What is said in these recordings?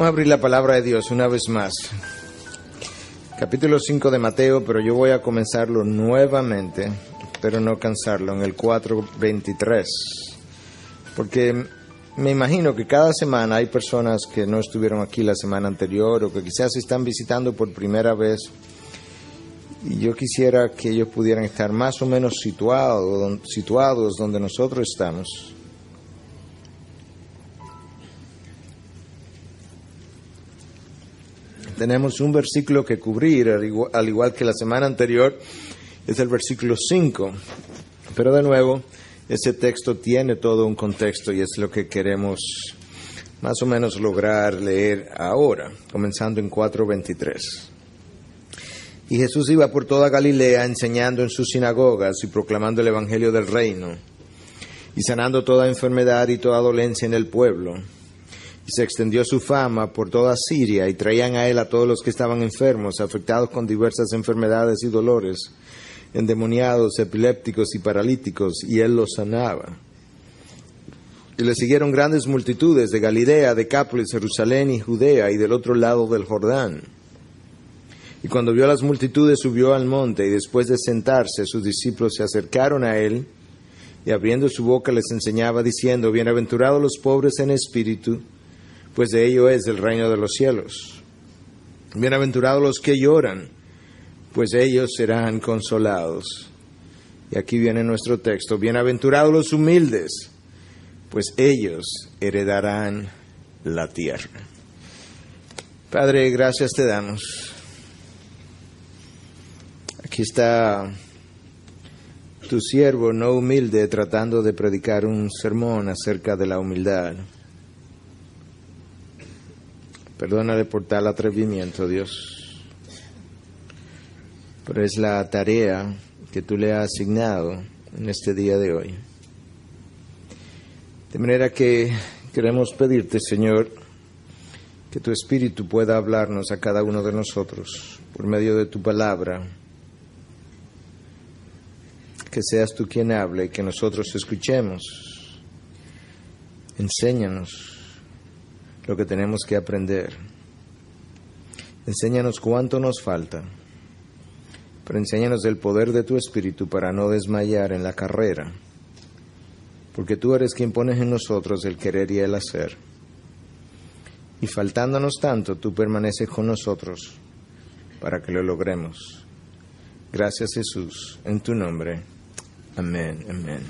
Vamos a abrir la palabra de Dios una vez más. Capítulo 5 de Mateo, pero yo voy a comenzarlo nuevamente, pero no cansarlo, en el 4.23. Porque me imagino que cada semana hay personas que no estuvieron aquí la semana anterior o que quizás están visitando por primera vez. Y yo quisiera que ellos pudieran estar más o menos situados, situados donde nosotros estamos. Tenemos un versículo que cubrir, al igual, que la semana anterior, es el versículo 5. Pero de nuevo, ese texto tiene todo un contexto y es lo que queremos más o menos lograr leer ahora, comenzando en 4.23. Y Jesús iba por toda Galilea enseñando en sus sinagogas y proclamando el Evangelio del reino, y sanando toda enfermedad y toda dolencia en el pueblo se extendió su fama por toda Siria y traían a él a todos los que estaban enfermos, afectados con diversas enfermedades y dolores, endemoniados, epilépticos y paralíticos, y él los sanaba. Y le siguieron grandes multitudes de Galilea, Decápolis, Jerusalén y Judea y del otro lado del Jordán. Y cuando vio las multitudes subió al monte y después de sentarse sus discípulos se acercaron a él y abriendo su boca les enseñaba diciendo, Bienaventurados los pobres en espíritu, pues de ello es el reino de los cielos. Bienaventurados los que lloran, pues ellos serán consolados. Y aquí viene nuestro texto, bienaventurados los humildes, pues ellos heredarán la tierra. Padre, gracias te damos. Aquí está tu siervo no humilde tratando de predicar un sermón acerca de la humildad. Perdónale por tal atrevimiento, Dios. Pero es la tarea que tú le has asignado en este día de hoy. De manera que queremos pedirte, Señor, que tu Espíritu pueda hablarnos a cada uno de nosotros por medio de tu palabra. Que seas tú quien hable y que nosotros escuchemos. Enséñanos lo que tenemos que aprender. Enséñanos cuánto nos falta, pero enséñanos del poder de tu Espíritu para no desmayar en la carrera, porque tú eres quien pones en nosotros el querer y el hacer. Y faltándonos tanto, tú permaneces con nosotros para que lo logremos. Gracias Jesús, en tu nombre. Amén, amén.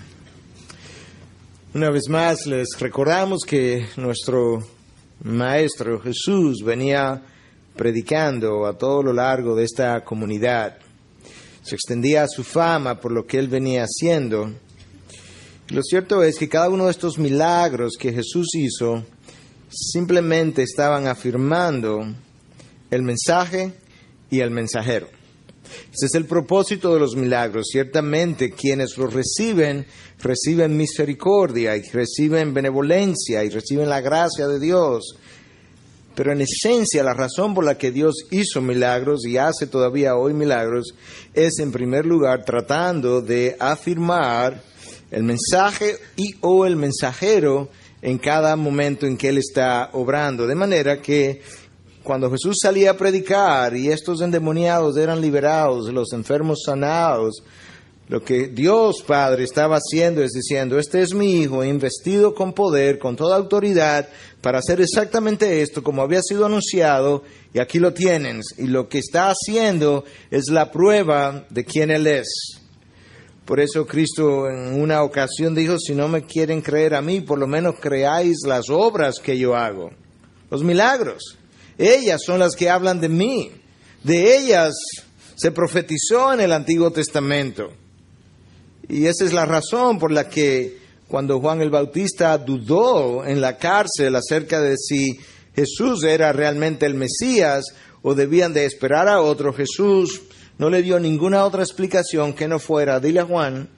Una vez más les recordamos que nuestro Maestro Jesús venía predicando a todo lo largo de esta comunidad. Se extendía su fama por lo que él venía haciendo. lo cierto es que cada uno de estos milagros que Jesús hizo simplemente estaban afirmando el mensaje y el mensajero. Ese es el propósito de los milagros. Ciertamente quienes los reciben, reciben misericordia y reciben benevolencia y reciben la gracia de Dios. Pero en esencia la razón por la que Dios hizo milagros y hace todavía hoy milagros es en primer lugar tratando de afirmar el mensaje y o el mensajero en cada momento en que Él está obrando. De manera que cuando Jesús salía a predicar y estos endemoniados eran liberados, los enfermos sanados, Lo que Dios Padre estaba haciendo es diciendo, este es mi Hijo, investido con poder, con toda autoridad, para hacer exactamente esto, como había sido anunciado, y aquí lo tienen. Y lo que está haciendo es la prueba de quién Él es. Por eso Cristo en una ocasión dijo, si no me quieren creer a mí, por lo menos creáis las obras que yo hago, los milagros. Ellas son las que hablan de mí. De ellas se profetizó en el Antiguo Testamento. Y esa es la razón por la que cuando Juan el Bautista dudó en la cárcel acerca de si Jesús era realmente el Mesías o debían de esperar a otro, Jesús no le dio ninguna otra explicación que no fuera, dile a Juan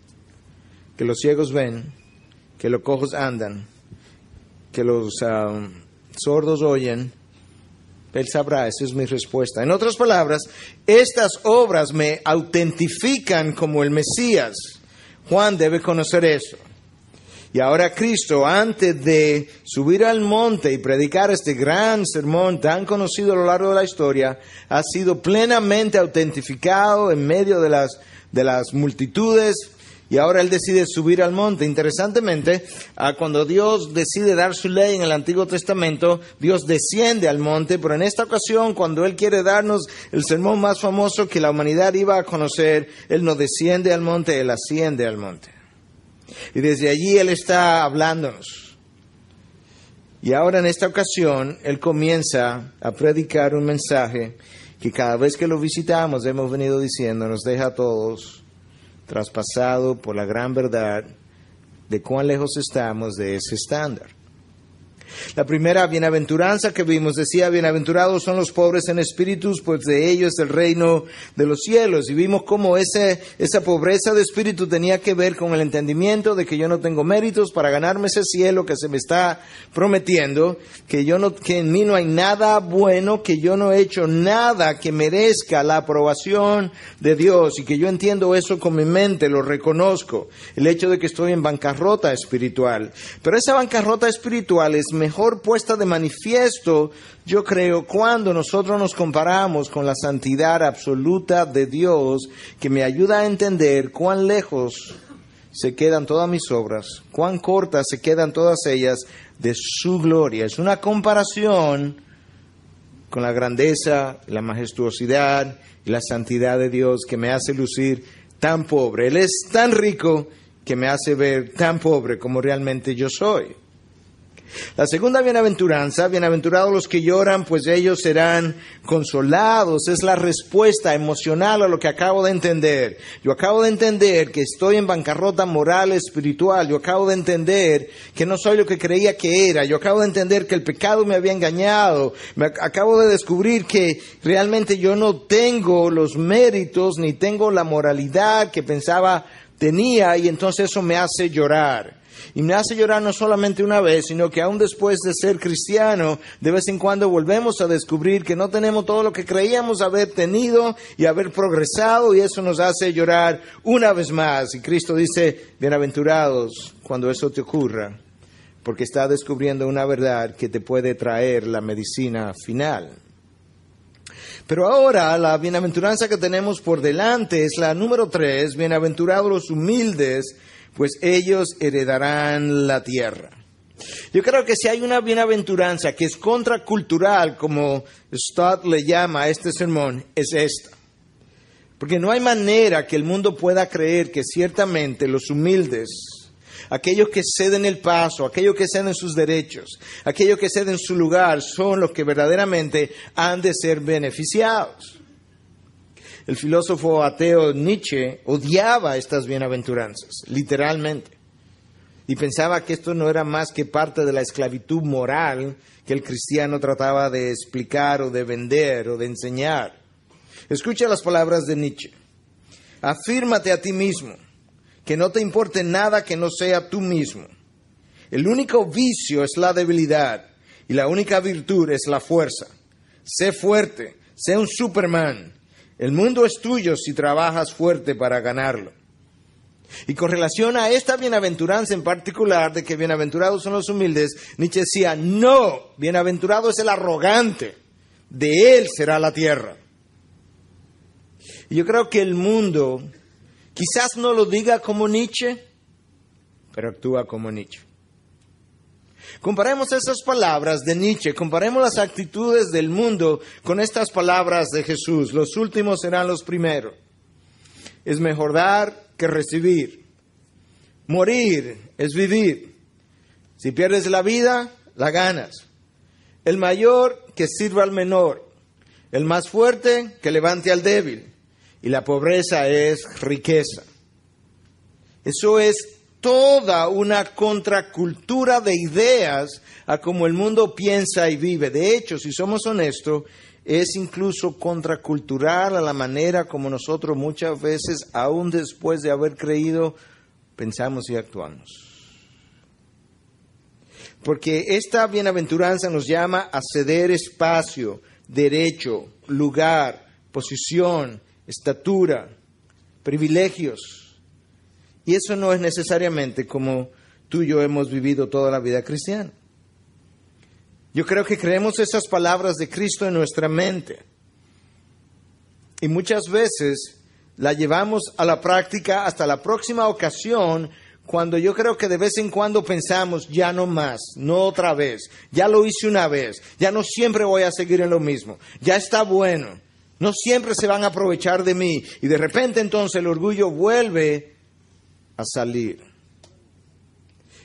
que los ciegos ven, que los cojos andan, que los ah, sordos oyen, él sabrá, esa es mi respuesta. En otras palabras, estas obras me autentifican como el Mesías. Juan debe conocer eso. Y ahora Cristo, antes de subir al monte y predicar este gran sermón tan conocido a lo largo de la historia, ha sido plenamente autentificado en medio de las, de las multitudes y ahora él decide subir al monte. Interesantemente, ah, cuando Dios decide dar su ley en el Antiguo Testamento, Dios desciende al monte, pero en esta ocasión, cuando él quiere darnos el sermón más famoso que la humanidad iba a conocer, él no desciende al monte, él asciende al monte. Y desde allí él está hablándonos. Y ahora en esta ocasión, él comienza a predicar un mensaje que cada vez que lo visitamos hemos venido diciendo, nos deja a todos traspasado por la gran verdad de cuán lejos estamos de ese estándar. La primera bienaventuranza que vimos decía, bienaventurados son los pobres en espíritus, pues de ellos es el reino de los cielos. Y vimos cómo ese, esa pobreza de espíritu tenía que ver con el entendimiento de que yo no tengo méritos para ganarme ese cielo que se me está prometiendo, que, yo no, que en mí no hay nada bueno, que yo no he hecho nada que merezca la aprobación de Dios y que yo entiendo eso con mi mente, lo reconozco. El hecho de que estoy en bancarrota espiritual. Pero esa bancarrota espiritual es mejor puesta de manifiesto, yo creo, cuando nosotros nos comparamos con la santidad absoluta de Dios, que me ayuda a entender cuán lejos se quedan todas mis obras, cuán cortas se quedan todas ellas de su gloria. Es una comparación con la grandeza, la majestuosidad y la santidad de Dios que me hace lucir tan pobre. Él es tan rico que me hace ver tan pobre como realmente yo soy. La segunda bienaventuranza, bienaventurados los que lloran, pues ellos serán consolados. Es la respuesta emocional a lo que acabo de entender. Yo acabo de entender que estoy en bancarrota moral, espiritual. Yo acabo de entender que no soy lo que creía que era. Yo acabo de entender que el pecado me había engañado. Me acabo de descubrir que realmente yo no tengo los méritos ni tengo la moralidad que pensaba tenía y entonces eso me hace llorar. Y me hace llorar no solamente una vez, sino que aún después de ser cristiano, de vez en cuando volvemos a descubrir que no tenemos todo lo que creíamos haber tenido y haber progresado y eso nos hace llorar una vez más. Y Cristo dice, bienaventurados cuando eso te ocurra, porque está descubriendo una verdad que te puede traer la medicina final. Pero ahora la bienaventuranza que tenemos por delante es la número tres, bienaventurados los humildes, pues ellos heredarán la tierra. Yo creo que si hay una bienaventuranza que es contracultural, como Stott le llama a este sermón, es esta. Porque no hay manera que el mundo pueda creer que ciertamente los humildes, aquellos que ceden el paso, aquellos que ceden sus derechos, aquellos que ceden su lugar, son los que verdaderamente han de ser beneficiados. El filósofo ateo Nietzsche odiaba estas bienaventuranzas, literalmente, y pensaba que esto no era más que parte de la esclavitud moral que el cristiano trataba de explicar o de vender o de enseñar. Escucha las palabras de Nietzsche. Afírmate a ti mismo, que no te importe nada que no sea tú mismo. El único vicio es la debilidad y la única virtud es la fuerza. Sé fuerte, sé un Superman, el mundo es tuyo si trabajas fuerte para ganarlo. Y con relación a esta bienaventuranza en particular, de que bienaventurados son los humildes, Nietzsche decía, no, bienaventurado es el arrogante, de él será la tierra. Y yo creo que el mundo Quizás no lo diga como Nietzsche, pero actúa como Nietzsche. Comparemos esas palabras de Nietzsche, comparemos las actitudes del mundo con estas palabras de Jesús. Los últimos serán los primeros. Es mejor dar que recibir. Morir es vivir. Si pierdes la vida, la ganas. El mayor que sirva al menor. El más fuerte que levante al débil. Y la pobreza es riqueza. Eso es toda una contracultura de ideas a cómo el mundo piensa y vive. De hecho, si somos honestos, es incluso contracultural a la manera como nosotros muchas veces, aún después de haber creído, pensamos y actuamos. Porque esta bienaventuranza nos llama a ceder espacio, derecho, lugar, posición, estatura, privilegios y eso no es necesariamente como tú y yo hemos vivido toda la vida cristiana. Yo creo que creemos esas palabras de Cristo en nuestra mente. Y muchas veces la llevamos a la práctica hasta la próxima ocasión cuando yo creo que de vez en cuando pensamos, ya no más, no otra vez, ya lo hice una vez, ya no siempre voy a seguir en lo mismo, ya está bueno, no siempre se van a aprovechar de mí. Y de repente entonces el orgullo vuelve a salir.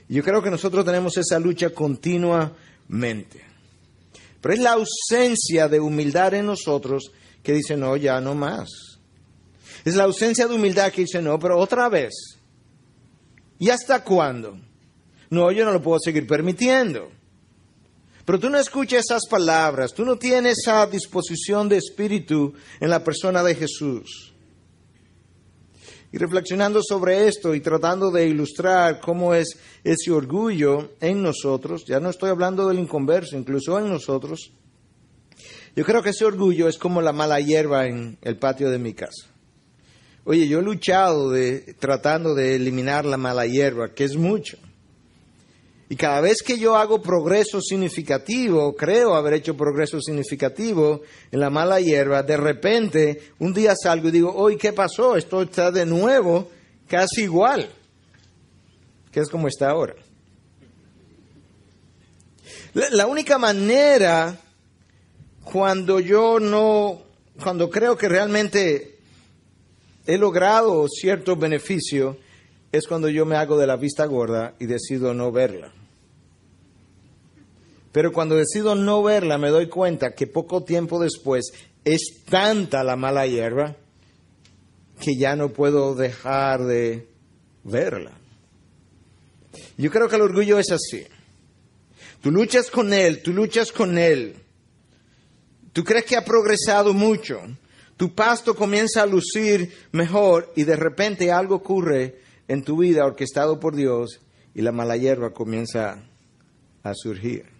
Yo creo que nosotros tenemos esa lucha continuamente. Pero es la ausencia de humildad en nosotros que dice, no, ya no más. Es la ausencia de humildad que dice, no, pero otra vez. ¿Y hasta cuándo? No, yo no lo puedo seguir permitiendo. Pero tú no escuchas esas palabras, tú no tienes esa disposición de espíritu en la persona de Jesús. Y reflexionando sobre esto y tratando de ilustrar cómo es ese orgullo en nosotros, ya no estoy hablando del inconverso, incluso en nosotros, yo creo que ese orgullo es como la mala hierba en el patio de mi casa. Oye, yo he luchado de, tratando de eliminar la mala hierba, que es mucho. Y cada vez que yo hago progreso significativo, creo haber hecho progreso significativo en la mala hierba, de repente un día salgo y digo, hoy, ¿qué pasó? Esto está de nuevo casi igual, que es como está ahora. La, la única manera cuando yo no, cuando creo que realmente he logrado cierto beneficio, es cuando yo me hago de la vista gorda y decido no verla. Pero cuando decido no verla, me doy cuenta que poco tiempo después es tanta la mala hierba que ya no puedo dejar de verla. Yo creo que el orgullo es así. Tú luchas con él, tú luchas con él. Tú crees que ha progresado mucho. Tu pasto comienza a lucir mejor y de repente algo ocurre en tu vida orquestado por Dios y la mala hierba comienza a surgir.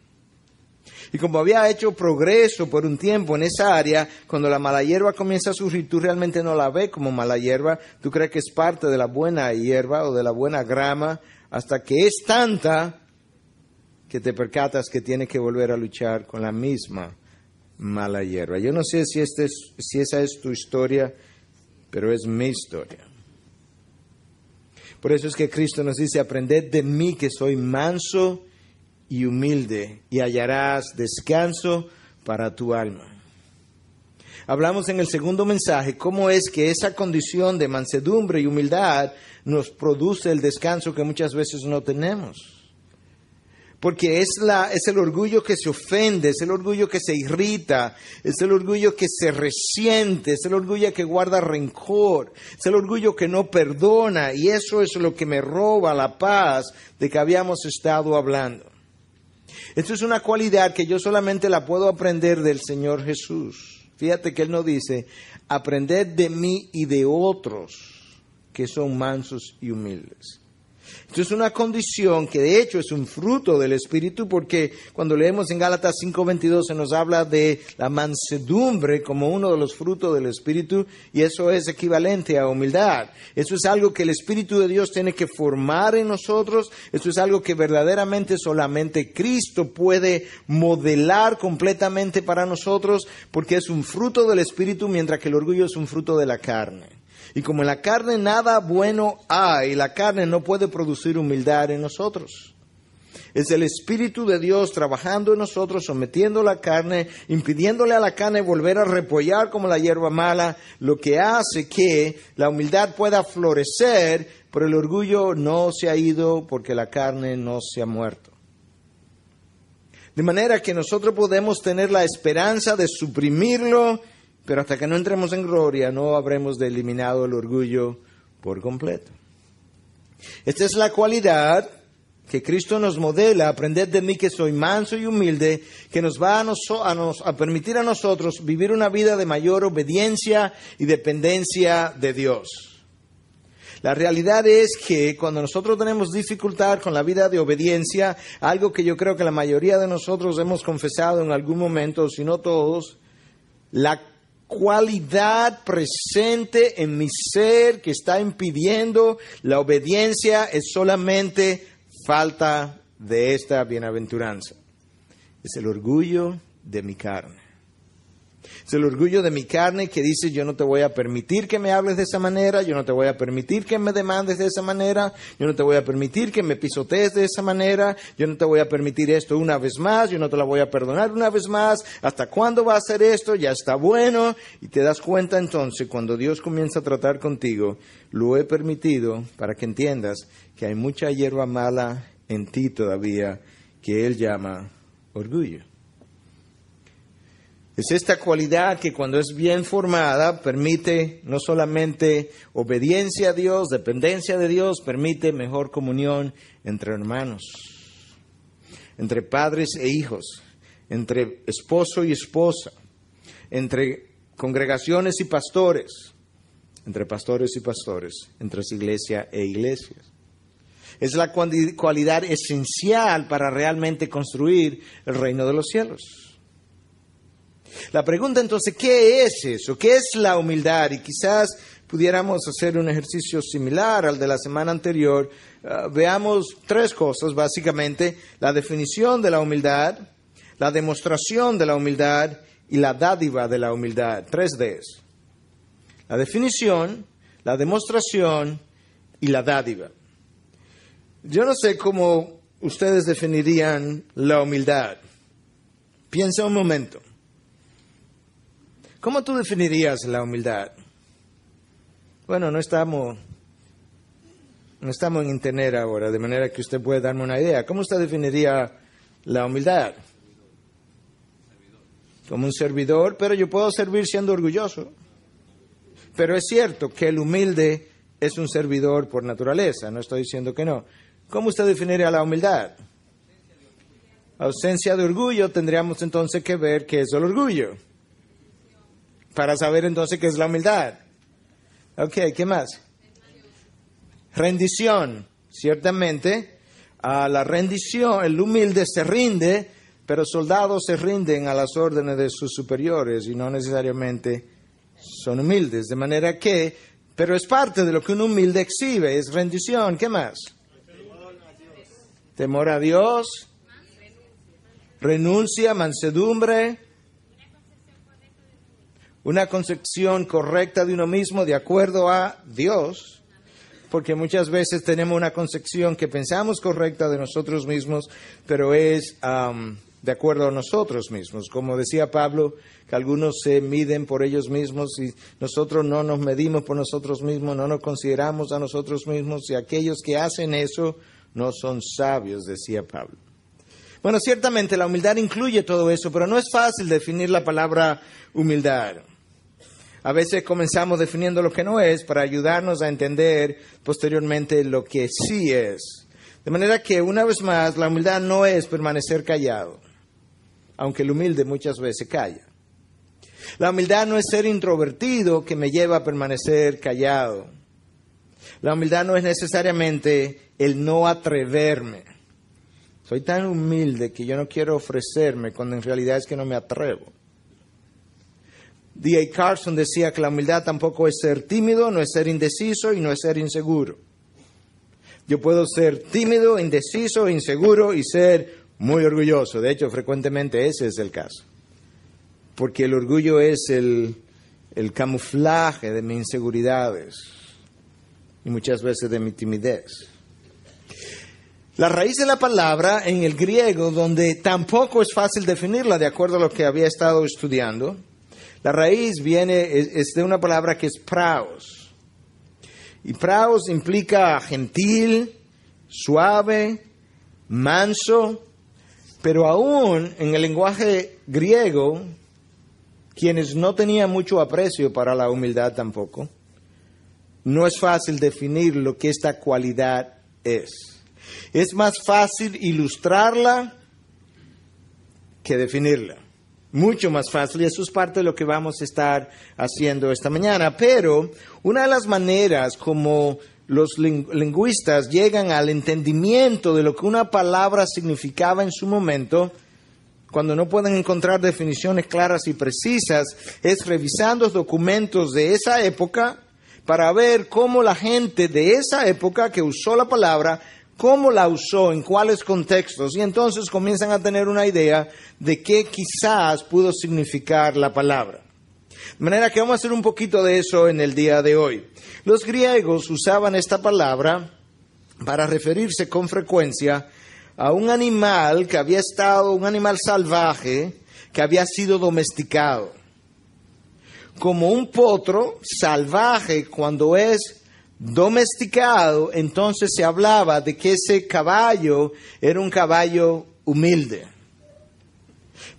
Y como había hecho progreso por un tiempo en esa área, cuando la mala hierba comienza a surgir, tú realmente no la ves como mala hierba, tú crees que es parte de la buena hierba o de la buena grama, hasta que es tanta que te percatas que tienes que volver a luchar con la misma mala hierba. Yo no sé si, este si esa es tu historia, pero es mi historia. Por eso es que Cristo nos dice, aprended de mí que soy manso y humilde, y hallarás descanso para tu alma. Hablamos en el segundo mensaje cómo es que esa condición de mansedumbre y humildad nos produce el descanso que muchas veces no tenemos. Porque es, la, es el orgullo que se ofende, es el orgullo que se irrita, es el orgullo que se resiente, es el orgullo que guarda rencor, es el orgullo que no perdona y eso es lo que me roba la paz de que habíamos estado hablando. Esto es una cualidad que yo solamente la puedo aprender del Señor Jesús. Fíjate que Él nos dice, aprended de mí y de otros que son mansos y humildes. Esto es una condición que de hecho es un fruto del Espíritu porque cuando leemos en Gálatas 5:22 se nos habla de la mansedumbre como uno de los frutos del Espíritu y eso es equivalente a humildad. Eso es algo que el Espíritu de Dios tiene que formar en nosotros, eso es algo que verdaderamente solamente Cristo puede modelar completamente para nosotros porque es un fruto del Espíritu mientras que el orgullo es un fruto de la carne. Y como en la carne nada bueno hay, la carne no puede producir humildad en nosotros. Es el Espíritu de Dios trabajando en nosotros, sometiendo la carne, impidiéndole a la carne volver a repollar como la hierba mala, lo que hace que la humildad pueda florecer, pero el orgullo no se ha ido porque la carne no se ha muerto. De manera que nosotros podemos tener la esperanza de suprimirlo, pero hasta que no entremos en gloria no habremos eliminado el orgullo por completo. Esta es la cualidad que Cristo nos modela, aprended de mí que soy manso y humilde, que nos va a, a, permitir a nosotros vivir una vida de mayor obediencia y dependencia de Dios. La realidad es que cuando nosotros tenemos dificultad con la vida de obediencia, algo que yo creo que la mayoría de nosotros hemos confesado en algún momento, si no todos, la cualidad presente en mi ser que está impidiendo la obediencia es solamente falta de esta bienaventuranza. Es el orgullo de mi carne. Es el orgullo de mi carne que dice yo no te voy a permitir que me hables de esa manera, yo no te voy a permitir que me demandes de esa manera, yo no te voy a permitir que me pisotees de esa manera, yo no te voy a permitir esto una vez más, yo no te la voy a perdonar una vez más, ¿hasta cuándo va a hacer esto? Ya está bueno. Y te das cuenta entonces cuando Dios comienza a tratar contigo, lo he permitido para que entiendas que hay mucha hierba mala en ti todavía que Él llama orgullo. Es esta cualidad que cuando es bien formada permite no solamente obediencia a Dios, dependencia de Dios, permite mejor comunión entre hermanos, entre padres e hijos, entre esposo y esposa, entre congregaciones y pastores, entre pastores y pastores, entre iglesia e iglesias. Es la cualidad esencial para realmente construir el reino de los cielos. La pregunta entonces, ¿qué es eso? ¿Qué es la humildad? Y quizás pudiéramos hacer un ejercicio similar al de la semana anterior. Ah, veamos tres cosas, básicamente, la definición de la humildad, la demostración de la humildad y la dádiva de la humildad. Tres Ds. La definición, la demostración y la dádiva. Yo no sé cómo ustedes definirían la humildad. Piensa un momento. ¿Cómo tú definirías la humildad? Bueno, no estamos, no estamos en internet ahora, de manera que usted puede darme una idea. ¿Cómo usted definiría la humildad? Como un servidor, pero yo puedo servir siendo orgulloso. Pero es cierto que el humilde es un servidor por naturaleza, no estoy diciendo que no. ¿Cómo usted definiría la humildad? Ausencia de orgullo, tendríamos entonces que ver qué es el orgullo. Para saber entonces qué es la humildad. Ok, ¿qué más? Rendición. Ciertamente, a la rendición, el humilde se rinde, pero soldados se rinden a las órdenes de sus superiores y no necesariamente son humildes. De manera que, pero es parte de lo que un humilde exhibe, es rendición. ¿Qué más? temor a Dios, renuncia, mansedumbre, una concepción correcta de uno mismo de acuerdo a Dios, porque muchas veces tenemos una concepción que pensamos correcta de nosotros mismos, pero es de acuerdo a nosotros mismos. Como decía Pablo, que algunos se miden por ellos mismos y nosotros no nos medimos por nosotros mismos, no nos consideramos a nosotros mismos y aquellos que hacen eso no son sabios, decía Pablo. Bueno, ciertamente la humildad incluye todo eso, pero no es fácil definir la palabra humildad. A veces comenzamos definiendo lo que no es para ayudarnos a entender posteriormente lo que sí es. De manera que, una vez más, la humildad no es permanecer callado, aunque el humilde muchas veces calla. La humildad no es ser introvertido que me lleva a permanecer callado. La humildad no es necesariamente el no atreverme. Soy tan humilde que yo no quiero ofrecerme cuando en realidad es que no me atrevo. D.A. Carson decía que la humildad tampoco es ser tímido, no es ser indeciso y no es ser inseguro. Yo puedo ser tímido, indeciso, inseguro y ser muy orgulloso. De hecho, frecuentemente ese es el caso. Porque el orgullo es el, el camuflaje de mis inseguridades y muchas veces de mi timidez. La raíz de la palabra en el griego, donde tampoco es fácil definirla de acuerdo a lo que había estado estudiando, la raíz viene, es, de una palabra que es praos. Y praos implica gentil, suave, manso, pero aún en el lenguaje griego, quienes no tenían mucho aprecio para la humildad tampoco, no es fácil definir lo que esta cualidad es. Es más fácil ilustrarla que definirla. Mucho más fácil y eso es parte de lo que vamos a estar haciendo esta mañana. Pero una de las maneras como los lingüistas llegan al entendimiento de lo que una palabra significaba en su momento, cuando no pueden encontrar definiciones claras y precisas, es revisando documentos de esa época para ver cómo la gente de esa época que usó la palabra cómo la usó, en cuáles contextos, y entonces comienzan a tener una idea de qué quizás pudo significar la palabra. De manera que vamos a hacer un poquito de eso en el día de hoy. Los griegos usaban esta palabra para referirse con frecuencia a un animal que había estado, un animal salvaje, que había sido domesticado. Como un potro salvaje cuando es domesticado, entonces se hablaba de que ese caballo era un caballo humilde.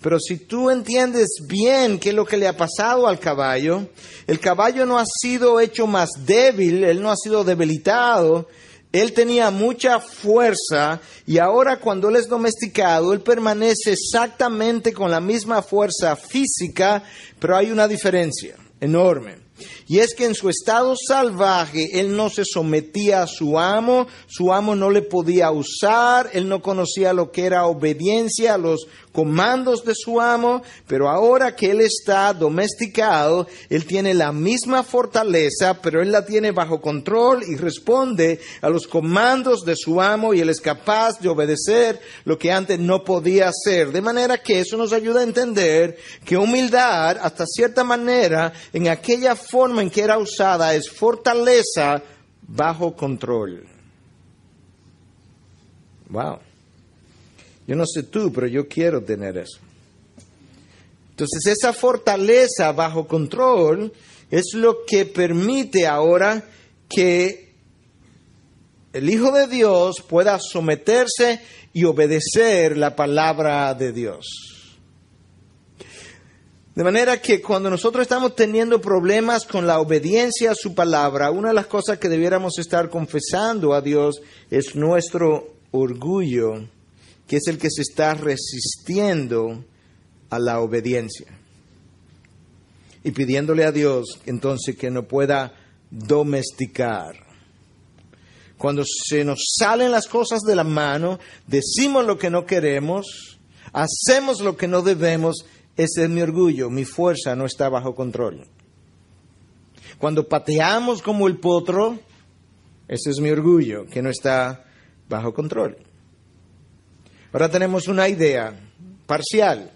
Pero si tú entiendes bien qué es lo que le ha pasado al caballo, el caballo no ha sido hecho más débil, él no ha sido debilitado, él tenía mucha fuerza y ahora cuando él es domesticado, él permanece exactamente con la misma fuerza física, pero hay una diferencia enorme. Y es que en su estado salvaje él no se sometía a su amo, su amo no le podía usar, él no conocía lo que era obediencia a los comandos de su amo, pero ahora que él está domesticado, él tiene la misma fortaleza, pero él la tiene bajo control y responde a los comandos de su amo y él es capaz de obedecer lo que antes no podía hacer. De manera que eso nos ayuda a entender que humildad, hasta cierta manera, en aquella forma en que era usada, es fortaleza bajo control. Wow. Yo no sé tú, pero yo quiero tener eso. Entonces esa fortaleza bajo control es lo que permite ahora que el Hijo de Dios pueda someterse y obedecer la palabra de Dios. De manera que cuando nosotros estamos teniendo problemas con la obediencia a su palabra, una de las cosas que debiéramos estar confesando a Dios es nuestro orgullo que es el que se está resistiendo a la obediencia. Y pidiéndole a Dios entonces que no pueda domesticar. Cuando se nos salen las cosas de la mano, decimos lo que no queremos, hacemos lo que no debemos, ese es mi orgullo, mi fuerza no está bajo control. Cuando pateamos como el potro, ese es mi orgullo, que no está bajo control. Ahora tenemos una idea parcial.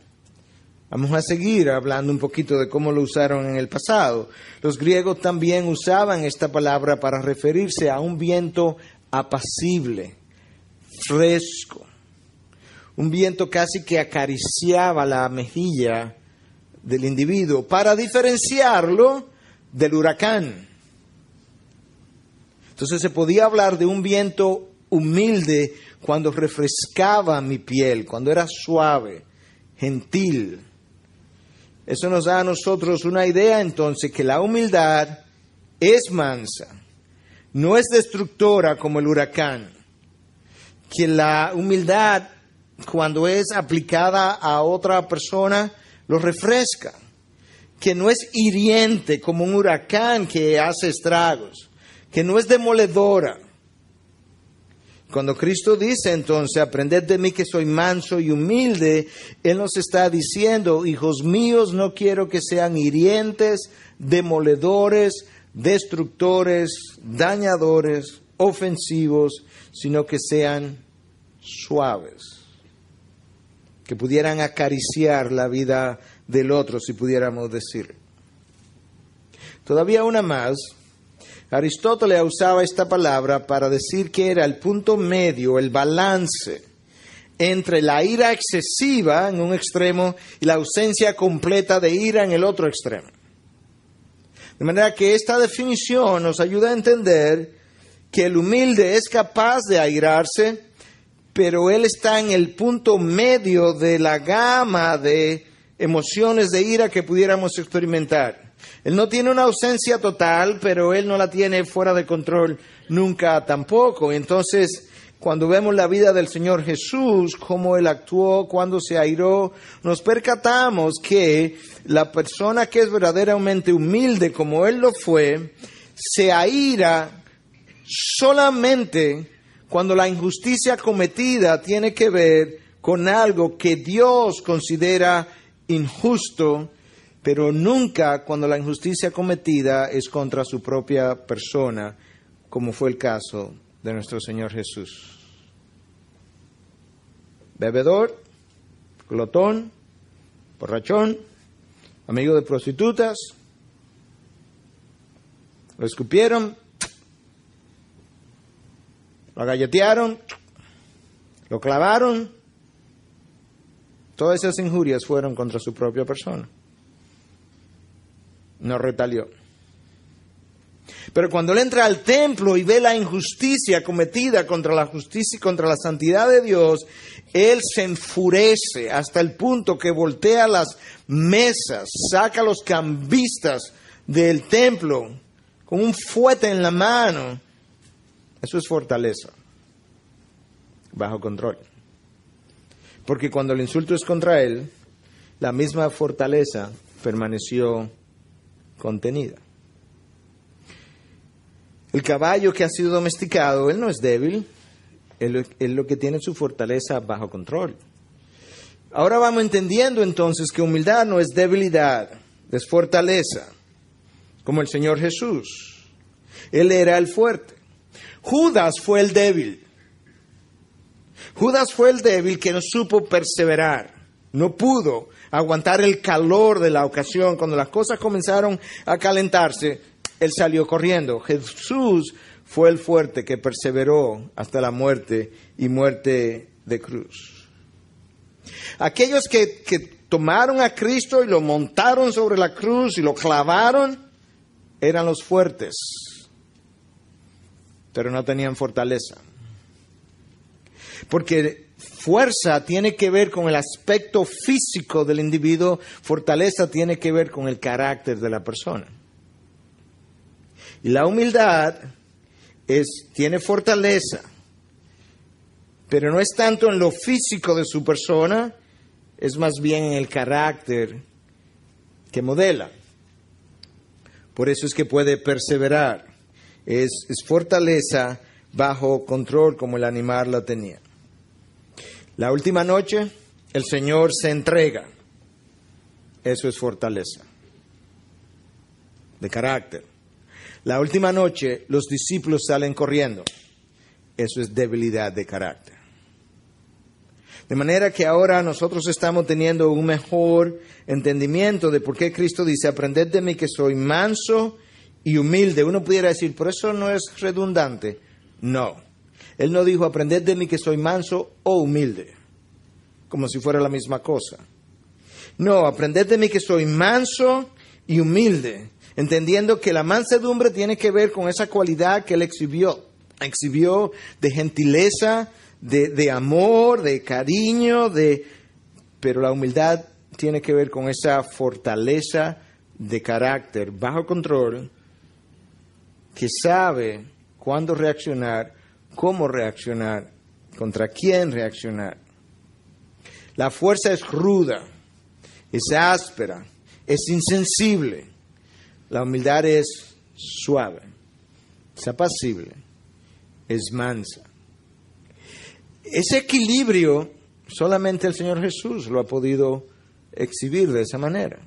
Vamos a seguir hablando un poquito de cómo lo usaron en el pasado. Los griegos también usaban esta palabra para referirse a un viento apacible, fresco, un viento casi que acariciaba la mejilla del individuo, para diferenciarlo del huracán. Entonces se podía hablar de un viento humilde cuando refrescaba mi piel, cuando era suave, gentil. Eso nos da a nosotros una idea entonces que la humildad es mansa, no es destructora como el huracán, que la humildad cuando es aplicada a otra persona lo refresca, que no es hiriente como un huracán que hace estragos, que no es demoledora, cuando Cristo dice entonces, aprended de mí que soy manso y humilde, Él nos está diciendo, hijos míos, no quiero que sean hirientes, demoledores, destructores, dañadores, ofensivos, sino que sean suaves, que pudieran acariciar la vida del otro, si pudiéramos decir. Todavía una más. Aristóteles usaba esta palabra para decir que era el punto medio, el balance entre la ira excesiva en un extremo y la ausencia completa de ira en el otro extremo. De manera que esta definición nos ayuda a entender que el humilde es capaz de airarse, pero él está en el punto medio de la gama de emociones de ira que pudiéramos experimentar. Él no tiene una ausencia total, pero él no la tiene fuera de control nunca tampoco. Entonces, cuando vemos la vida del Señor Jesús, cómo Él actuó, cuando se airó, nos percatamos que la persona que es verdaderamente humilde, como Él lo fue, se aira solamente cuando la injusticia cometida tiene que ver con algo que Dios considera injusto, pero nunca cuando la injusticia cometida es contra su propia persona, como fue el caso de nuestro Señor Jesús. Bebedor, glotón, borrachón, amigo de prostitutas, lo escupieron, lo galletearon, lo clavaron. Todas esas injurias fueron contra su propia persona. No retalió. Pero cuando él entra al templo y ve la injusticia cometida contra la justicia y contra la santidad de Dios, él se enfurece hasta el punto que voltea las mesas, saca los cambistas del templo con un fuete en la mano. Eso es fortaleza, bajo control. Porque cuando el insulto es contra él, la misma fortaleza permaneció contenida. El caballo que ha sido domesticado, él no es débil, él, es lo que tiene su fortaleza bajo control. Ahora vamos entendiendo entonces que humildad no es debilidad, es fortaleza, como el Señor Jesús. Él era el fuerte. Judas fue el débil. Judas fue el débil que no supo perseverar, no pudo aguantar el calor de la ocasión. Cuando las cosas comenzaron a calentarse, él salió corriendo. Jesús fue el fuerte que perseveró hasta la muerte y muerte de cruz. Aquellos que, que tomaron a Cristo y lo montaron sobre la cruz y lo clavaron, eran los fuertes, pero no tenían fortaleza. Porque fuerza tiene que ver con el aspecto físico del individuo, fortaleza tiene que ver con el carácter de la persona. Y la humildad es, tiene fortaleza, pero no es tanto en lo físico de su persona, es más bien en el carácter que modela. Por eso es que puede perseverar. Es, fortaleza bajo control como el animal lo tenía. La última noche el Señor se entrega. Eso es fortaleza de carácter. La última noche los discípulos salen corriendo. Eso es debilidad de carácter. De manera que ahora nosotros estamos teniendo un mejor entendimiento de por qué Cristo dice, aprended de mí que soy manso y humilde. Uno pudiera decir, por eso no es redundante. No. Él no dijo, aprended de mí que soy manso o humilde, como si fuera la misma cosa. No, aprended de mí que soy manso y humilde entendiendo que la mansedumbre tiene que ver con esa cualidad que él exhibió, exhibió de gentileza, de, amor, de cariño, de... pero la humildad tiene que ver con esa fortaleza de carácter bajo control que sabe cuándo reaccionar, cómo reaccionar, contra quién reaccionar. La fuerza es ruda, es áspera, es insensible. La humildad es suave, es apacible, es mansa. Ese equilibrio solamente el Señor Jesús lo ha podido exhibir de esa manera.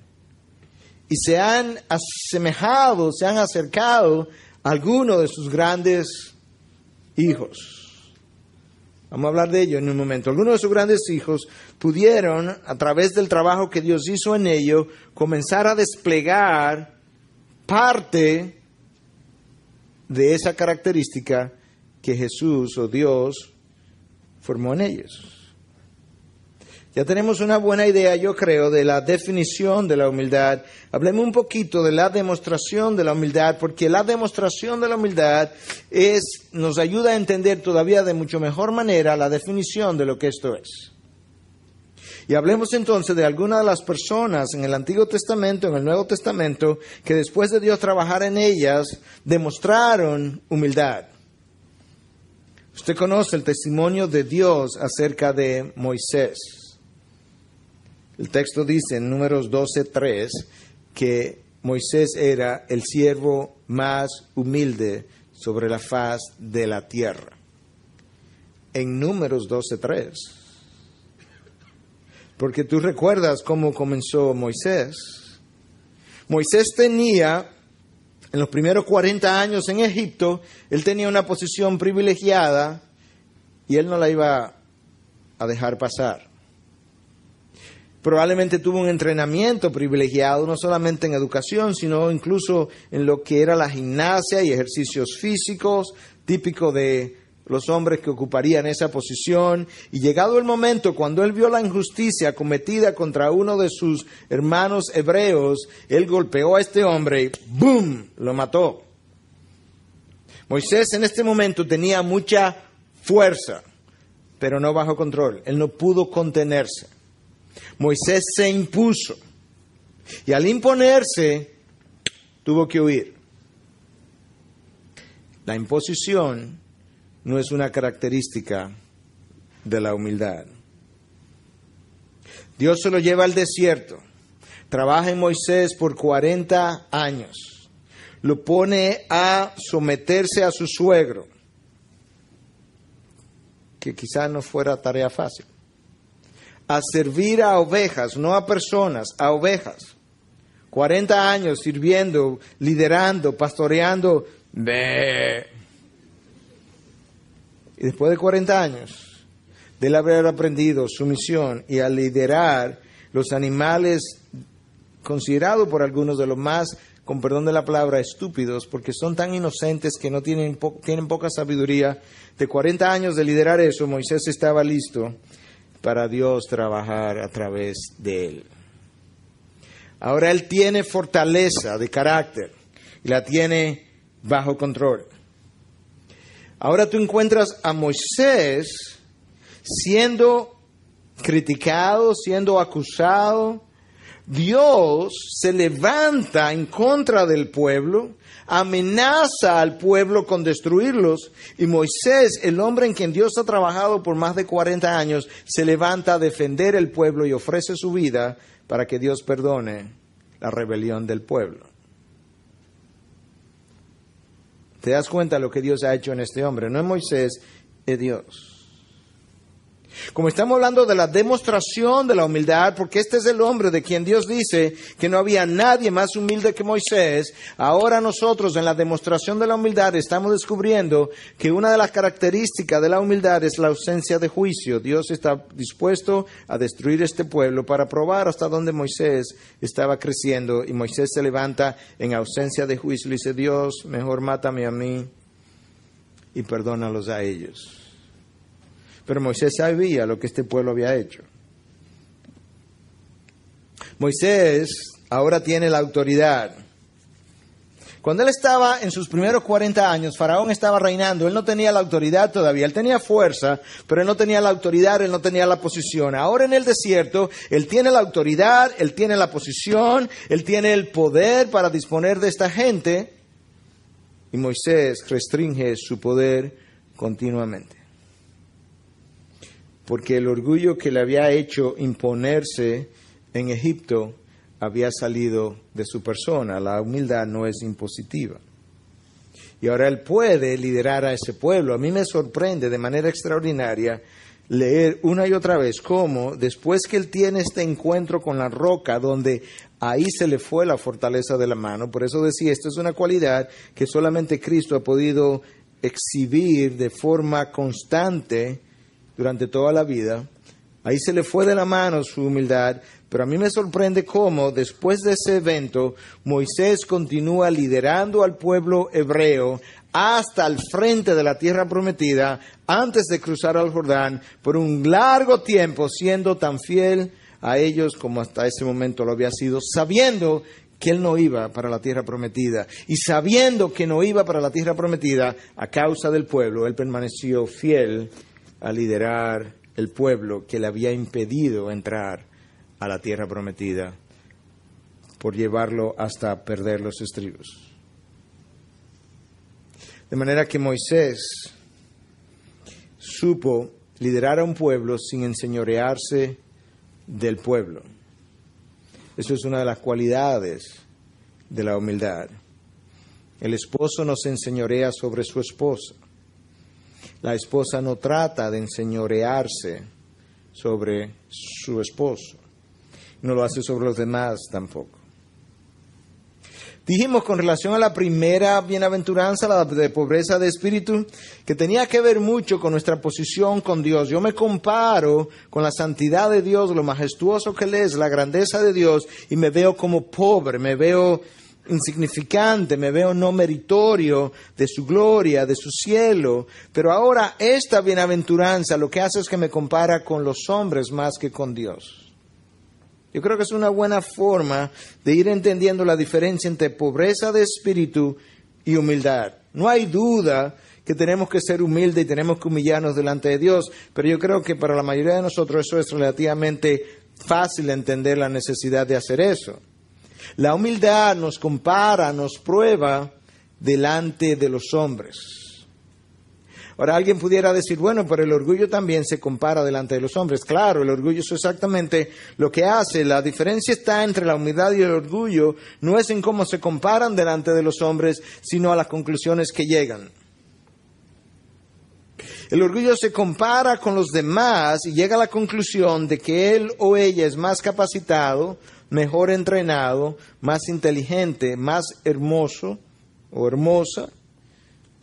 Y se han asemejado, se han acercado a algunos de sus grandes hijos. Vamos a hablar de ello en un momento. Algunos de sus grandes hijos pudieron, a través del trabajo que Dios hizo en ello, comenzar a desplegar parte de esa característica que Jesús o Dios formó en ellos. Ya tenemos una buena idea, yo creo, de la definición de la humildad. Hablemos un poquito de la demostración de la humildad, porque la demostración de la humildad es, nos ayuda a entender todavía de mucho mejor manera la definición de lo que esto es. Y hablemos entonces de algunas de las personas en el Antiguo Testamento, en el Nuevo Testamento, que después de Dios trabajar en ellas, demostraron humildad. Usted conoce el testimonio de Dios acerca de Moisés. El texto dice en números 12.3 que Moisés era el siervo más humilde sobre la faz de la tierra. En números 12.3. Porque tú recuerdas cómo comenzó Moisés. Moisés tenía, en los primeros 40 años en Egipto, él tenía una posición privilegiada y él no la iba a dejar pasar probablemente tuvo un entrenamiento privilegiado, no solamente en educación, sino incluso en lo que era la gimnasia y ejercicios físicos, típico de los hombres que ocuparían esa posición. Y llegado el momento, cuando él vio la injusticia cometida contra uno de sus hermanos hebreos, él golpeó a este hombre y ¡boom! lo mató. Moisés en este momento tenía mucha fuerza, pero no bajo control. Él no pudo contenerse. Moisés se impuso y al imponerse tuvo que huir. La imposición no es una característica de la humildad. Dios se lo lleva al desierto, trabaja en Moisés por 40 años, lo pone a someterse a su suegro, que quizás no fuera tarea fácil a servir a ovejas, no a personas, a ovejas. 40 años sirviendo, liderando, pastoreando. Y después de 40 años de él haber aprendido su misión y a liderar los animales considerados por algunos de los más, con perdón de la palabra, estúpidos, porque son tan inocentes que no tienen, tienen poca sabiduría, de 40 años de liderar eso, Moisés estaba listo para Dios trabajar a través de él. Ahora él tiene fortaleza de carácter y la tiene bajo control. Ahora tú encuentras a Moisés siendo criticado, siendo acusado. Dios se levanta en contra del pueblo amenaza al pueblo con destruirlos y Moisés, el hombre en quien Dios ha trabajado por más de 40 años, se levanta a defender el pueblo y ofrece su vida para que Dios perdone la rebelión del pueblo. ¿Te das cuenta de lo que Dios ha hecho en este hombre? No es Moisés, es Dios. Como estamos hablando de la demostración de la humildad, porque este es el hombre de quien Dios dice que no había nadie más humilde que Moisés, ahora nosotros en la demostración de la humildad estamos descubriendo que una de las características de la humildad es la ausencia de juicio. Dios está dispuesto a destruir este pueblo para probar hasta dónde Moisés estaba creciendo y Moisés se levanta en ausencia de juicio y dice, Dios, mejor mátame a mí y perdónalos a ellos. Pero Moisés sabía lo que este pueblo había hecho. Moisés ahora tiene la autoridad. Cuando él estaba en sus primeros 40 años, Faraón estaba reinando, él no tenía la autoridad todavía, él tenía fuerza, pero él no tenía la autoridad, él no tenía la posición. Ahora en el desierto, él tiene la autoridad, él tiene la posición, él tiene el poder para disponer de esta gente, y Moisés restringe su poder continuamente porque el orgullo que le había hecho imponerse en Egipto había salido de su persona. La humildad no es impositiva. Y ahora él puede liderar a ese pueblo. A mí me sorprende de manera extraordinaria leer una y otra vez cómo después que él tiene este encuentro con la roca, donde ahí se le fue la fortaleza de la mano, por eso decía, esto es una cualidad que solamente Cristo ha podido exhibir de forma constante durante toda la vida, Ahí se le fue de la mano su humildad, pero a mí me sorprende cómo después de ese evento Moisés continúa liderando al pueblo hebreo hasta el frente de la tierra prometida antes de cruzar al Jordán por un largo tiempo siendo tan fiel a ellos como hasta ese momento lo había sido, sabiendo que él no iba para la tierra prometida. Y sabiendo que no iba para la tierra prometida a causa del pueblo, él permaneció fiel a liderar el pueblo que le había impedido entrar a la tierra prometida por llevarlo hasta perder los estribos. De manera que Moisés supo liderar a un pueblo sin enseñorearse del pueblo. Eso es una de las cualidades de la humildad. El esposo no se enseñorea sobre su esposa. La esposa no trata de enseñorearse sobre su esposo. No lo hace sobre los demás tampoco. Dijimos con relación a la primera bienaventuranza, la de pobreza de espíritu, que tenía que ver mucho con nuestra posición con Dios. Yo me comparo con la santidad de Dios, lo majestuoso que Él es, la grandeza de Dios, y me veo como pobre, me veo insignificante, me veo no meritorio de su gloria, de su cielo. Pero ahora esta bienaventuranza lo que hace es que me compara con los hombres más que con Dios. Yo creo que es una buena forma de ir entendiendo la diferencia entre pobreza de espíritu y humildad. No hay duda que tenemos que ser humildes y tenemos que humillarnos delante de Dios, pero yo creo que para la mayoría de nosotros eso es relativamente fácil entender la necesidad de hacer eso. La humildad nos compara, nos prueba delante de los hombres. Ahora alguien pudiera decir, bueno, pero el orgullo también se compara delante de los hombres. Claro, el orgullo es exactamente lo que hace. La diferencia está entre la humildad y el orgullo, no es en cómo se comparan delante de los hombres, sino a las conclusiones que llegan. El orgullo se compara con los demás y llega a la conclusión de que él o ella es más capacitado, mejor entrenado, más inteligente, más hermoso o hermosa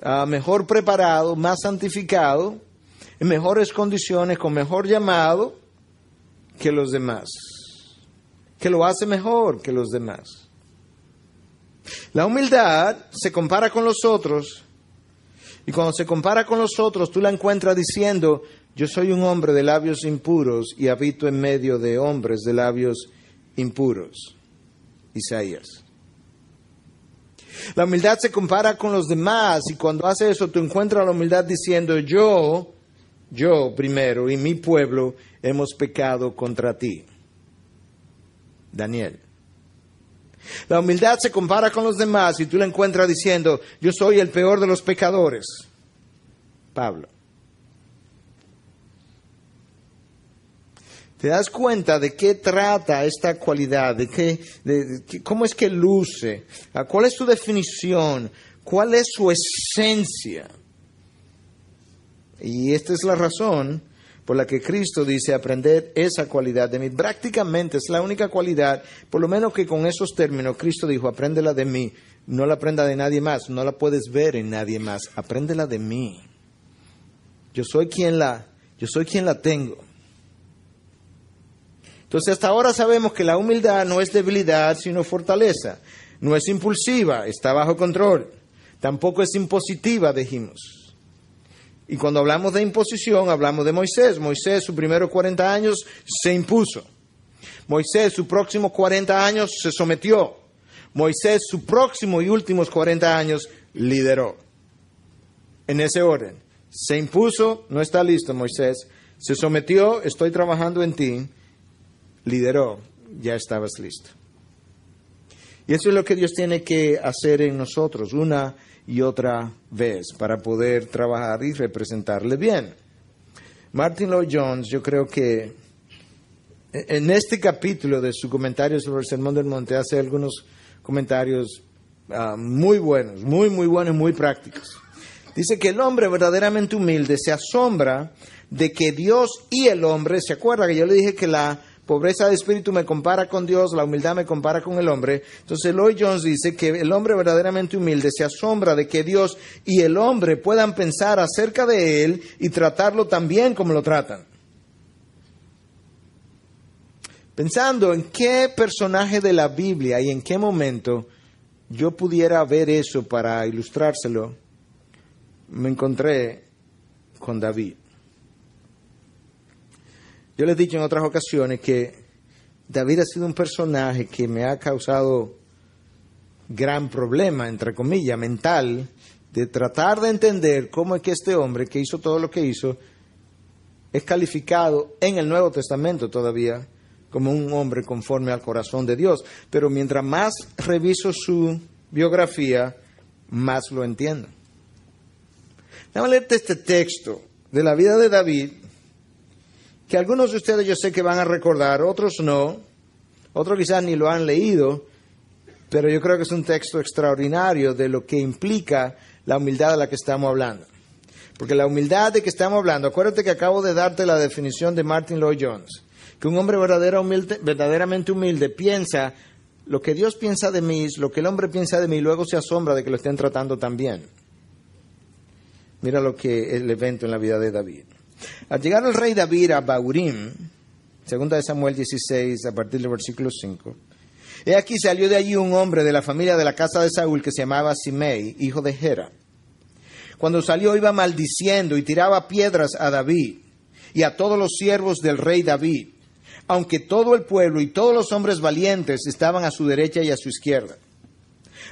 Ah, mejor preparado, más santificado, en mejores condiciones, con mejor llamado que los demás, que lo hace mejor que los demás. La humildad se compara con los otros y cuando se compara con los otros tú la encuentras diciendo, yo soy un hombre de labios impuros y habito en medio de hombres de labios impuros. Isaías. La humildad se compara con los demás y cuando hace eso tú encuentras la humildad diciendo yo, yo primero y mi pueblo hemos pecado contra ti. Daniel. La humildad se compara con los demás y tú la encuentras diciendo yo soy el peor de los pecadores. Pablo. ¿Te das cuenta de qué trata esta cualidad? ¿De, qué, de, cómo es que luce? ¿Cuál es su definición? ¿Cuál es su esencia? Y esta es la razón por la que Cristo dice aprender esa cualidad de mí. Prácticamente es la única cualidad, por lo menos que con esos términos Cristo dijo, apréndela de mí. No la aprenda de nadie más, no la puedes ver en nadie más, apréndela de mí. Yo soy quien la, yo soy quien la tengo. Entonces hasta ahora sabemos que la humildad no es debilidad, sino fortaleza. No es impulsiva, está bajo control. Tampoco es impositiva, dijimos. Y cuando hablamos de imposición, hablamos de Moisés. Moisés, sus primeros 40 años, se impuso. Moisés, sus próximos 40 años, se sometió. Moisés, sus próximos y últimos 40 años, lideró. En ese orden. Se impuso, no está listo Moisés. Se sometió, estoy trabajando en ti lideró, ya estabas listo. Y eso es lo que Dios tiene que hacer en nosotros una y otra vez para poder trabajar y representarle bien. Martin Lloyd Jones, yo creo que en este capítulo de su comentario sobre el Sermón del Monte hace algunos comentarios ah, muy buenos, muy, muy buenos, muy prácticos. Dice que el hombre verdaderamente humilde se asombra de que Dios y el hombre, ¿se acuerda que yo le dije que la pobreza de espíritu me compara con Dios, la humildad me compara con el hombre. Entonces Lloyd Jones dice que el hombre verdaderamente humilde se asombra de que Dios y el hombre puedan pensar acerca de él y tratarlo tan bien como lo tratan. pensando en qué personaje de la Biblia y en qué momento yo pudiera ver eso para ilustrárselo, me encontré con David. Yo les he dicho en otras ocasiones que David ha sido un personaje que me ha causado gran problema, entre comillas, mental, de tratar de entender cómo es que este hombre que hizo todo lo que hizo es calificado en el Nuevo Testamento todavía como un hombre conforme al corazón de Dios. Pero mientras más reviso su biografía, más lo entiendo. Déjame leerte este texto de la vida de David, que algunos de ustedes yo sé que van a recordar, otros no, otros quizás ni lo han leído, pero yo creo que es un texto extraordinario de lo que implica la humildad de la que estamos hablando. Porque la humildad de que estamos hablando, acuérdate que acabo de darte la definición de Martin Lloyd Jones, que un hombre verdaderamente humilde piensa lo que Dios piensa de mí, lo que el hombre piensa de mí, y luego se asombra de que lo estén tratando tan bien. Mira lo que el evento en la vida de David. Al llegar el rey David a Baurim, segunda de Samuel 16, a partir del versículo 5, he aquí salió de allí un hombre de la familia de la casa de Saúl que se llamaba Simei, hijo de Gera. Cuando salió iba maldiciendo y tiraba piedras a David y a todos los siervos del rey David, aunque todo el pueblo y todos los hombres valientes estaban a su derecha y a su izquierda.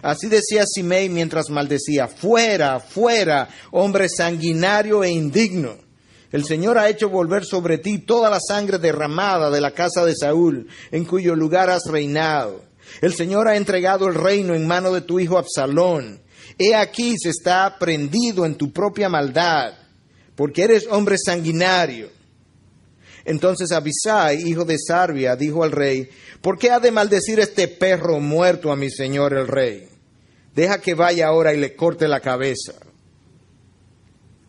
Así decía Simei mientras maldecía, fuera, fuera, hombre sanguinario e indigno. El Señor ha hecho volver sobre ti toda la sangre derramada de la casa de Saúl, en cuyo lugar has reinado. El Señor ha entregado el reino en mano de tu hijo Absalón He aquí se está prendido en tu propia maldad, porque eres hombre sanguinario. Entonces Abisai, hijo de Sarbia, dijo al rey, ¿por qué ha de maldecir este perro muerto a mi señor el rey? Deja que vaya ahora y le corte la cabeza.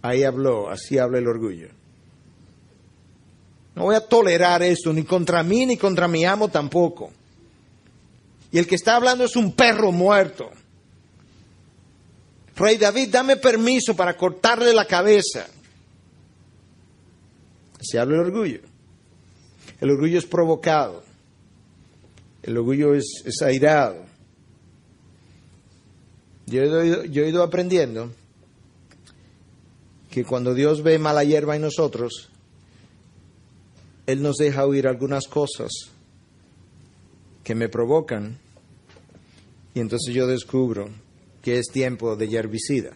Ahí habló, así habla el orgullo. No voy a tolerar esto, ni contra mí, ni contra mi amo tampoco. Y el que está hablando es un perro muerto. Rey David, dame permiso para cortarle la cabeza. Se habla el orgullo. El orgullo es provocado. El orgullo es, airado. Yo ido, yo he ido aprendiendo que cuando Dios ve mala hierba en nosotros, Él nos deja oír algunas cosas que me provocan y entonces yo descubro que es tiempo de herbicida.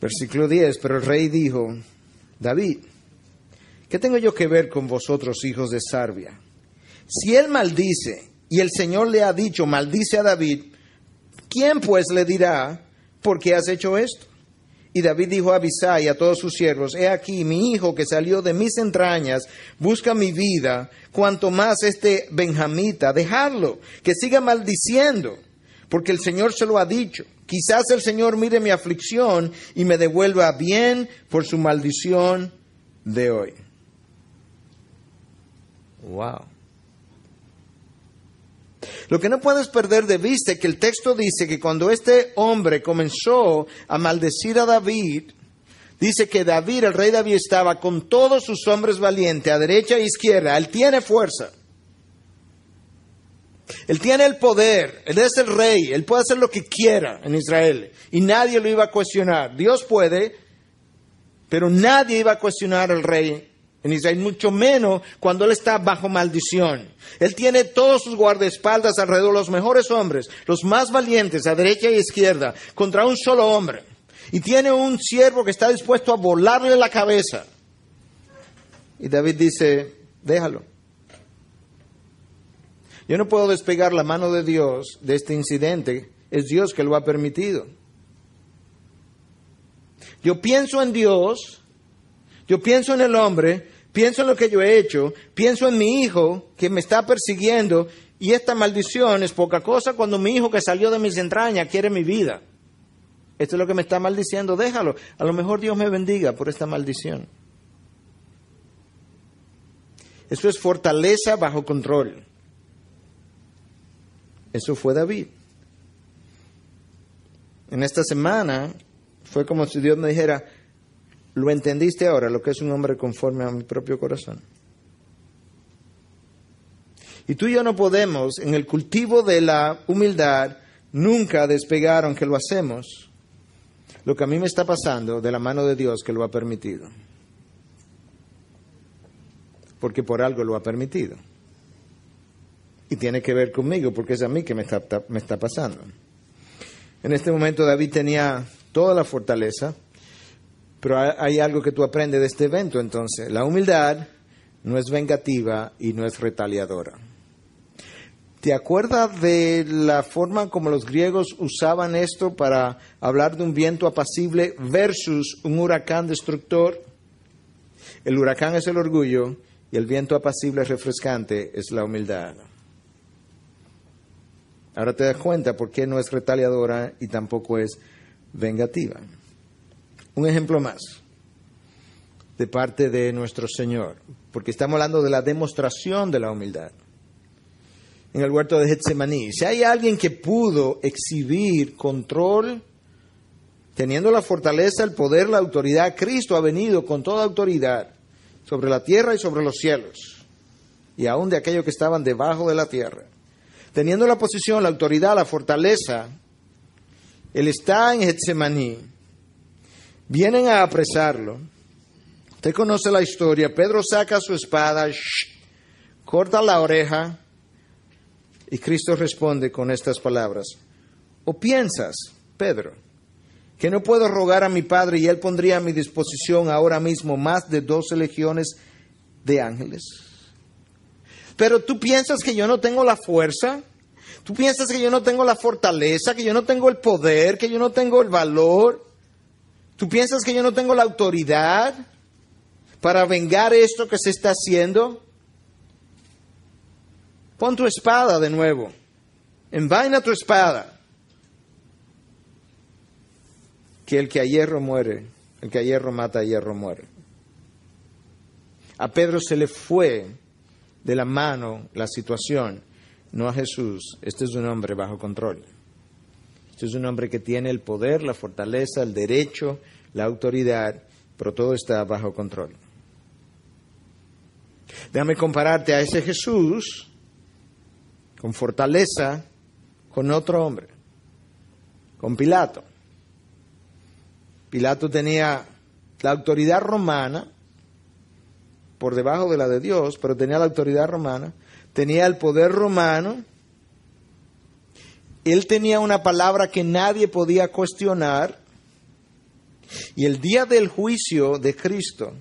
Versículo 10, pero el rey dijo, David, ¿qué tengo yo que ver con vosotros, hijos de Sarbia? Si él maldice y el Señor le ha dicho, maldice a David, ¿quién pues le dirá, por qué has hecho esto? Y David dijo a Abisai y a todos sus siervos, he aquí mi hijo que salió de mis entrañas, busca mi vida, cuanto más este benjamita, dejadlo, que siga maldiciendo, porque el Señor se lo ha dicho. Quizás el Señor mire mi aflicción y me devuelva bien por su maldición de hoy. Wow. Lo que no puedes perder de vista es que el texto dice que cuando este hombre comenzó a maldecir a David, dice que David, el rey David, estaba con todos sus hombres valientes, a derecha e izquierda. Él tiene fuerza. Él tiene el poder, Él es el rey, Él puede hacer lo que quiera en Israel y nadie lo iba a cuestionar. Dios puede, pero nadie iba a cuestionar al rey en Israel, mucho menos cuando él está bajo maldición. Él tiene todos sus guardaespaldas alrededor, los mejores hombres, los más valientes, a derecha y izquierda, contra un solo hombre. Y tiene un siervo que está dispuesto a volarle la cabeza. Y David dice, déjalo. Yo no puedo despegar la mano de Dios de este incidente. Es Dios que lo ha permitido. Yo pienso en Dios yo pienso en el hombre, pienso en lo que yo he hecho, pienso en mi hijo que me está persiguiendo y esta maldición es poca cosa cuando mi hijo que salió de mis entrañas quiere mi vida. Esto es lo que me está maldiciendo, déjalo. A lo mejor Dios me bendiga por esta maldición. Eso es fortaleza bajo control. Eso fue David. En esta semana fue como si Dios me dijera, ¿Lo entendiste ahora, lo que es un hombre conforme a mi propio corazón? Y tú y yo no podemos, en el cultivo de la humildad, nunca despegar, aunque lo hacemos, lo que a mí me está pasando de la mano de Dios que lo ha permitido. Porque por algo lo ha permitido. Y tiene que ver conmigo, porque es a mí que me está, me está pasando. En este momento David tenía toda la fortaleza, pero hay algo que tú aprendes de este evento entonces. La humildad no es vengativa y no es retaliadora. ¿Te acuerdas de la forma como los griegos usaban esto para hablar de un viento apacible versus un huracán destructor? El huracán es el orgullo y el viento apacible refrescante es la humildad. Ahora te das cuenta por qué no es retaliadora y tampoco es vengativa. Un ejemplo más de parte de nuestro Señor, porque estamos hablando de la demostración de la humildad en el huerto de Getsemaní. Si hay alguien que pudo exhibir control, teniendo la fortaleza, el poder, la autoridad, Cristo ha venido con toda autoridad sobre la tierra y sobre los cielos, y aún de aquellos que estaban debajo de la tierra. Teniendo la posición, la autoridad, la fortaleza, Él está en Getsemaní. Vienen a apresarlo. Usted conoce la historia. Pedro saca su espada, corta la oreja, y Cristo responde con estas palabras. ¿O piensas, Pedro, que no puedo rogar a mi Padre y Él pondría a mi disposición ahora mismo más de doce legiones de ángeles? Pero tú piensas que yo no tengo la fuerza, tú piensas que yo no tengo la fortaleza, que yo no tengo el poder, que yo no tengo el valor, tú piensas que yo no tengo la autoridad para vengar esto que se está haciendo. Pon tu espada de nuevo. Envaina tu espada. Que el que a hierro muere, el que a hierro mata, a hierro muere. A Pedro se le fue de la mano la situación, no a Jesús. Este es un hombre bajo control. Es un hombre que tiene el poder, la fortaleza, el derecho, la autoridad, pero todo está bajo control. Déjame compararte a ese Jesús con fortaleza con otro hombre, con Pilato. Pilato tenía la autoridad romana por debajo de la de Dios, pero tenía la autoridad romana, tenía el poder romano, él tenía una palabra que nadie podía cuestionar, y el día del juicio de Cristo,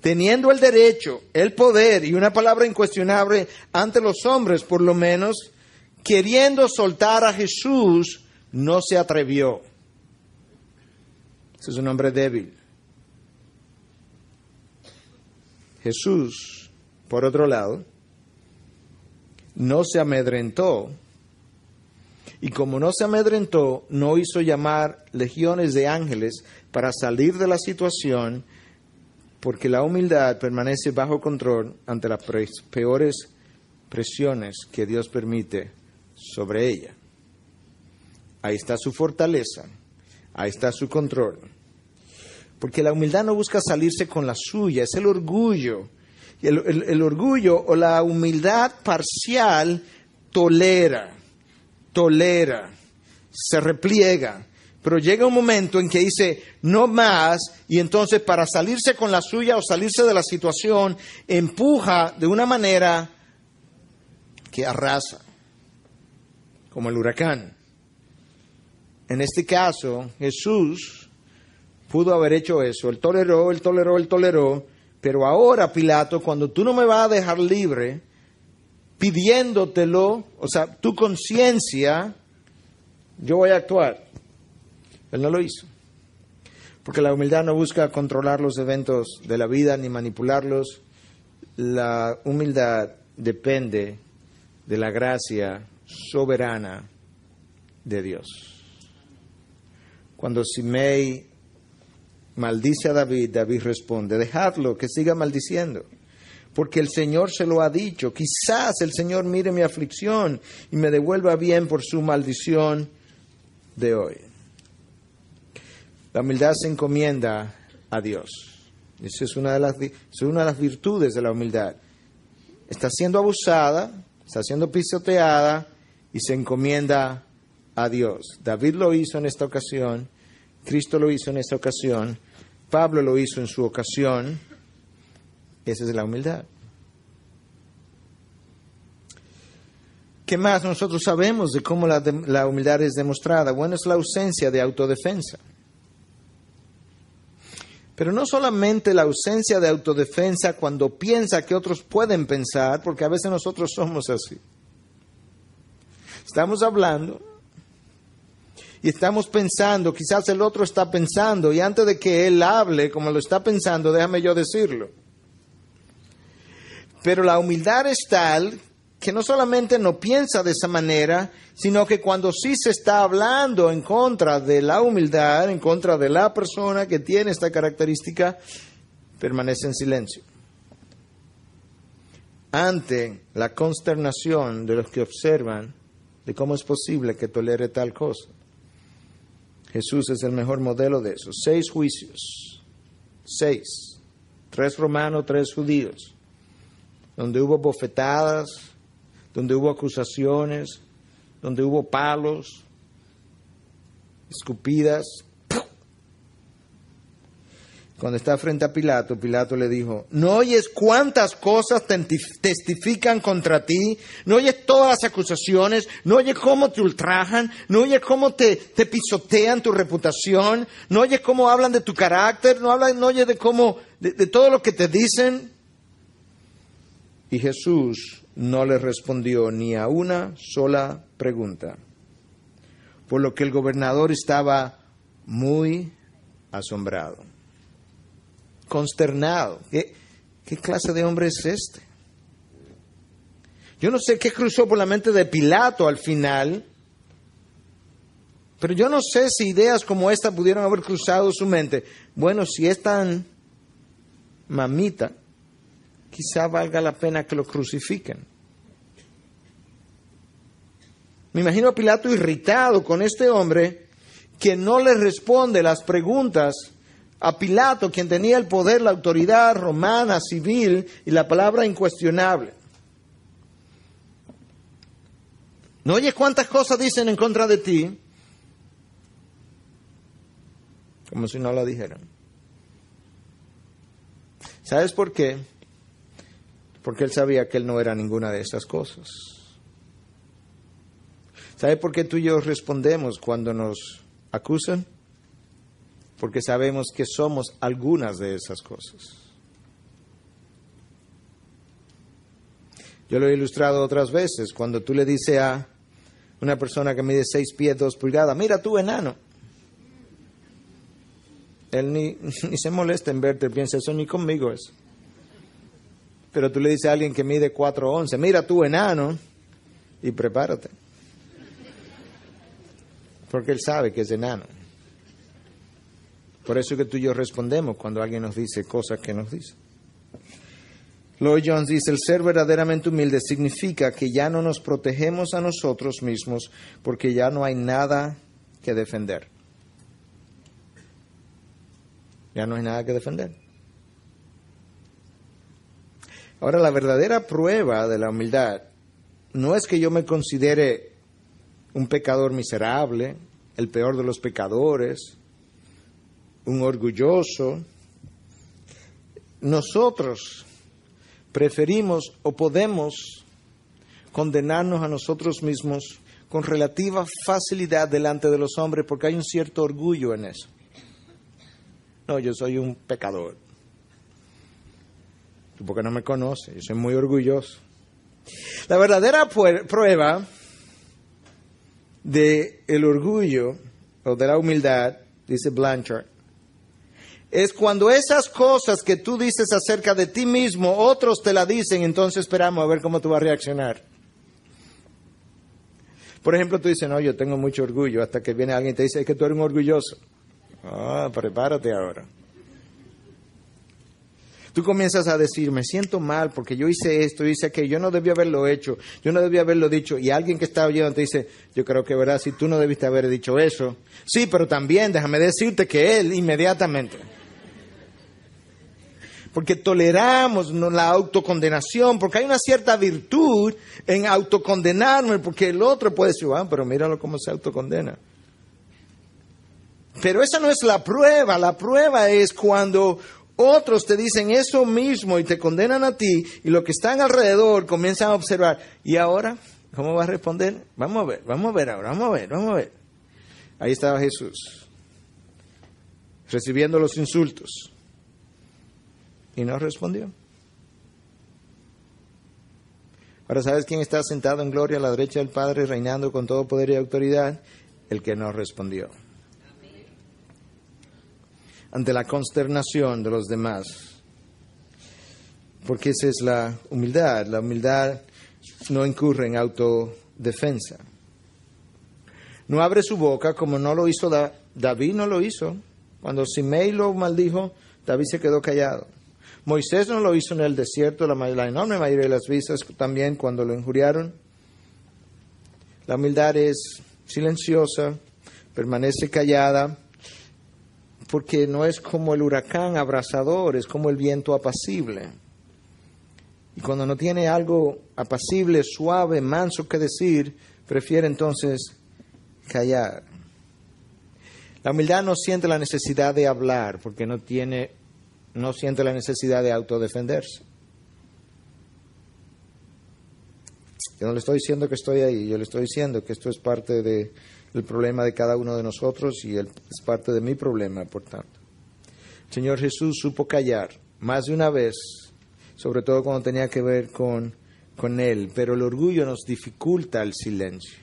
teniendo el derecho, el poder y una palabra incuestionable ante los hombres, por lo menos, queriendo soltar a Jesús, no se atrevió. Ese es un hombre débil. Jesús, por otro lado, no se amedrentó. Y como no se amedrentó, no hizo llamar legiones de ángeles para salir de la situación porque la humildad permanece bajo control ante las peores presiones que Dios permite sobre ella. Ahí está su fortaleza, ahí está su control. Porque la humildad no busca salirse con la suya, es el orgullo. Y el orgullo o la humildad parcial tolera, tolera, se repliega, pero llega un momento en que dice, no más, y entonces para salirse con la suya o salirse de la situación, empuja de una manera que arrasa, como el huracán. En este caso, Jesús pudo haber hecho eso. Él toleró, él toleró, él toleró, pero ahora, Pilato, cuando tú no me vas a dejar libre, pidiéndotelo, o sea, tu conciencia, yo voy a actuar. Él no lo hizo. Porque la humildad no busca controlar los eventos de la vida ni manipularlos. La humildad depende de la gracia soberana de Dios. Cuando Simei maldice a David, David responde, dejadlo, que siga maldiciendo, porque el Señor se lo ha dicho, quizás el Señor mire mi aflicción y me devuelva bien por su maldición de hoy. La humildad se encomienda a Dios. Esa es una de las, es una de las virtudes de la humildad. Está siendo abusada, está siendo pisoteada y se encomienda a Dios. David lo hizo en esta ocasión, Cristo lo hizo en esta ocasión, Pablo lo hizo en su ocasión. Esa es la humildad. ¿Qué más nosotros sabemos de cómo la, la, humildad es demostrada? Bueno, es la ausencia de autodefensa. Pero no solamente la ausencia de autodefensa cuando piensa que otros pueden pensar, porque a veces nosotros somos así. Estamos hablando y estamos pensando, quizás el otro está pensando, y antes de que él hable como lo está pensando, déjame yo decirlo. Pero la humildad es tal que no solamente no piensa de esa manera, sino que cuando sí se está hablando en contra de la humildad, en contra de la persona que tiene esta característica, permanece en silencio. Ante la consternación de los que observan de cómo es posible que tolere tal cosa. Jesús es el mejor modelo de eso. Seis juicios, seis, tres romanos, tres judíos, donde hubo bofetadas, donde hubo acusaciones, donde hubo palos, escupidas. Cuando está frente a Pilato, Pilato le dijo, ¿no oyes cuántas cosas testifican contra ti? ¿No oyes todas las acusaciones? ¿No oyes cómo te ultrajan? ¿No oyes cómo te, te pisotean tu reputación? ¿No oyes cómo hablan de tu carácter? ¿No, oyes de cómo, de todo lo que te dicen? Y Jesús no le respondió ni a una sola pregunta, por lo que el gobernador estaba muy asombrado, consternado. ¿Qué, qué clase de hombre es este? Yo no sé qué cruzó por la mente de Pilato al final, pero yo no sé si ideas como esta pudieron haber cruzado su mente. Bueno, si es tan mamita, quizá valga la pena que lo crucifiquen. Me imagino a Pilato irritado con este hombre que no le responde las preguntas a Pilato, quien tenía el poder, la autoridad romana, civil y la palabra incuestionable. ¿No oyes cuántas cosas dicen en contra de ti? Como si no la dijeran. ¿Sabes por qué? Porque él sabía que él no era ninguna de estas cosas. ¿Sabe por qué tú y yo respondemos cuando nos acusan? Porque sabemos que somos algunas de esas cosas. Yo lo he ilustrado otras veces, cuando tú le dices a una persona que mide seis pies, dos pulgadas, mira tú enano. Él ni, ni se molesta en verte, piensa eso ni conmigo es. Pero tú le dices a alguien que mide 4'11, mira tú enano, y prepárate. Porque él sabe que es enano. Por eso que tú y yo respondemos cuando alguien nos dice cosas que nos dice. Lloyd Jones dice, el ser verdaderamente humilde significa que ya no nos protegemos a nosotros mismos porque ya no hay nada que defender. Ya no hay nada que defender. Ahora, la verdadera prueba de la humildad no es que yo me considere un pecador miserable, el peor de los pecadores, un orgulloso. Nosotros preferimos o podemos condenarnos a nosotros mismos con relativa facilidad delante de los hombres porque hay un cierto orgullo en eso. No, yo soy un pecador porque no me conoce, yo soy muy orgulloso. La verdadera prueba de el orgullo o de la humildad, dice Blanchard, es cuando esas cosas que tú dices acerca de ti mismo, otros te la dicen, entonces esperamos a ver cómo tú vas a reaccionar. Por ejemplo, tú dices, no, yo tengo mucho orgullo, hasta que viene alguien y te dice, es que tú eres un orgulloso. Ah, prepárate ahora. Tú comienzas a decir, me siento mal porque yo hice esto, hice aquello, yo no debía haberlo hecho, yo no debía haberlo dicho. Y alguien que está oyendo te dice, yo creo que verdad, si tú no debiste haber dicho eso. Sí, pero también déjame decirte que él inmediatamente. porque toleramos la autocondenación, porque hay una cierta virtud en autocondenarme, porque el otro puede decir, ah, pero míralo cómo se autocondena. Pero esa no es la prueba, la prueba es cuando otros te dicen eso mismo y te condenan a ti y los que están alrededor comienzan a observar. ¿Y ahora? ¿Cómo va a responder? Vamos a ver, vamos a ver ahora, vamos a ver, vamos a ver. Ahí estaba Jesús, recibiendo los insultos. Y no respondió. Ahora, ¿sabes quién está sentado en gloria a la derecha del Padre, reinando con todo poder y autoridad? El que no respondió ante la consternación de los demás. Porque esa es la humildad. La humildad no incurre en autodefensa. No abre su boca como no lo hizo David, no lo hizo. Cuando Simei lo maldijo, David se quedó callado. Moisés no lo hizo en el desierto, la, la enorme mayoría de las visas también cuando lo injuriaron. La humildad es silenciosa, permanece callada, porque no es como el huracán abrasador, es como el viento apacible. Y cuando no tiene algo apacible, suave, manso que decir, prefiere entonces callar. La humildad no siente la necesidad de hablar porque no tiene no siente la necesidad de autodefenderse. Yo no le estoy diciendo que estoy ahí, yo le estoy diciendo que esto es parte de el problema de cada uno de nosotros y es parte de mi problema, por tanto. El Señor Jesús supo callar más de una vez, sobre todo cuando tenía que ver con, con Él, pero el orgullo nos dificulta el silencio.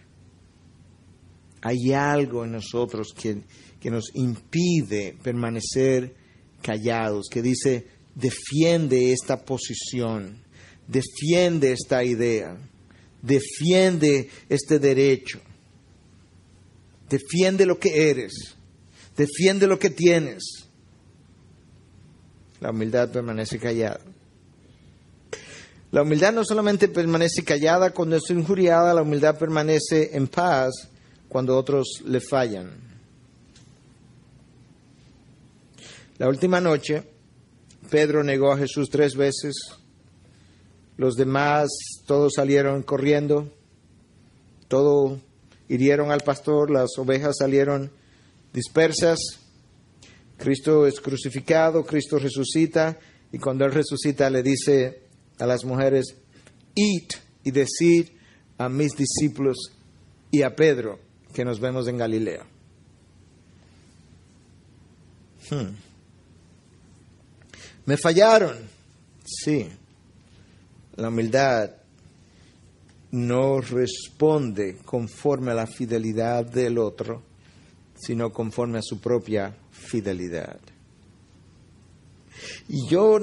Hay algo en nosotros que, que nos impide permanecer callados, que dice, defiende esta posición, defiende esta idea, defiende este derecho. Defiende lo que eres. Defiende lo que tienes. La humildad permanece callada. La humildad no solamente permanece callada cuando es injuriada, la humildad permanece en paz cuando otros le fallan. La última noche, Pedro negó a Jesús tres veces. Los demás, todos salieron corriendo. Todo hirieron al pastor, las ovejas salieron dispersas. Cristo es crucificado, Cristo resucita y cuando Él resucita le dice a las mujeres, id y decid a mis discípulos y a Pedro que nos vemos en Galilea. Hmm. Me fallaron, sí. La humildad no responde conforme a la fidelidad del otro, sino conforme a su propia fidelidad. Y yo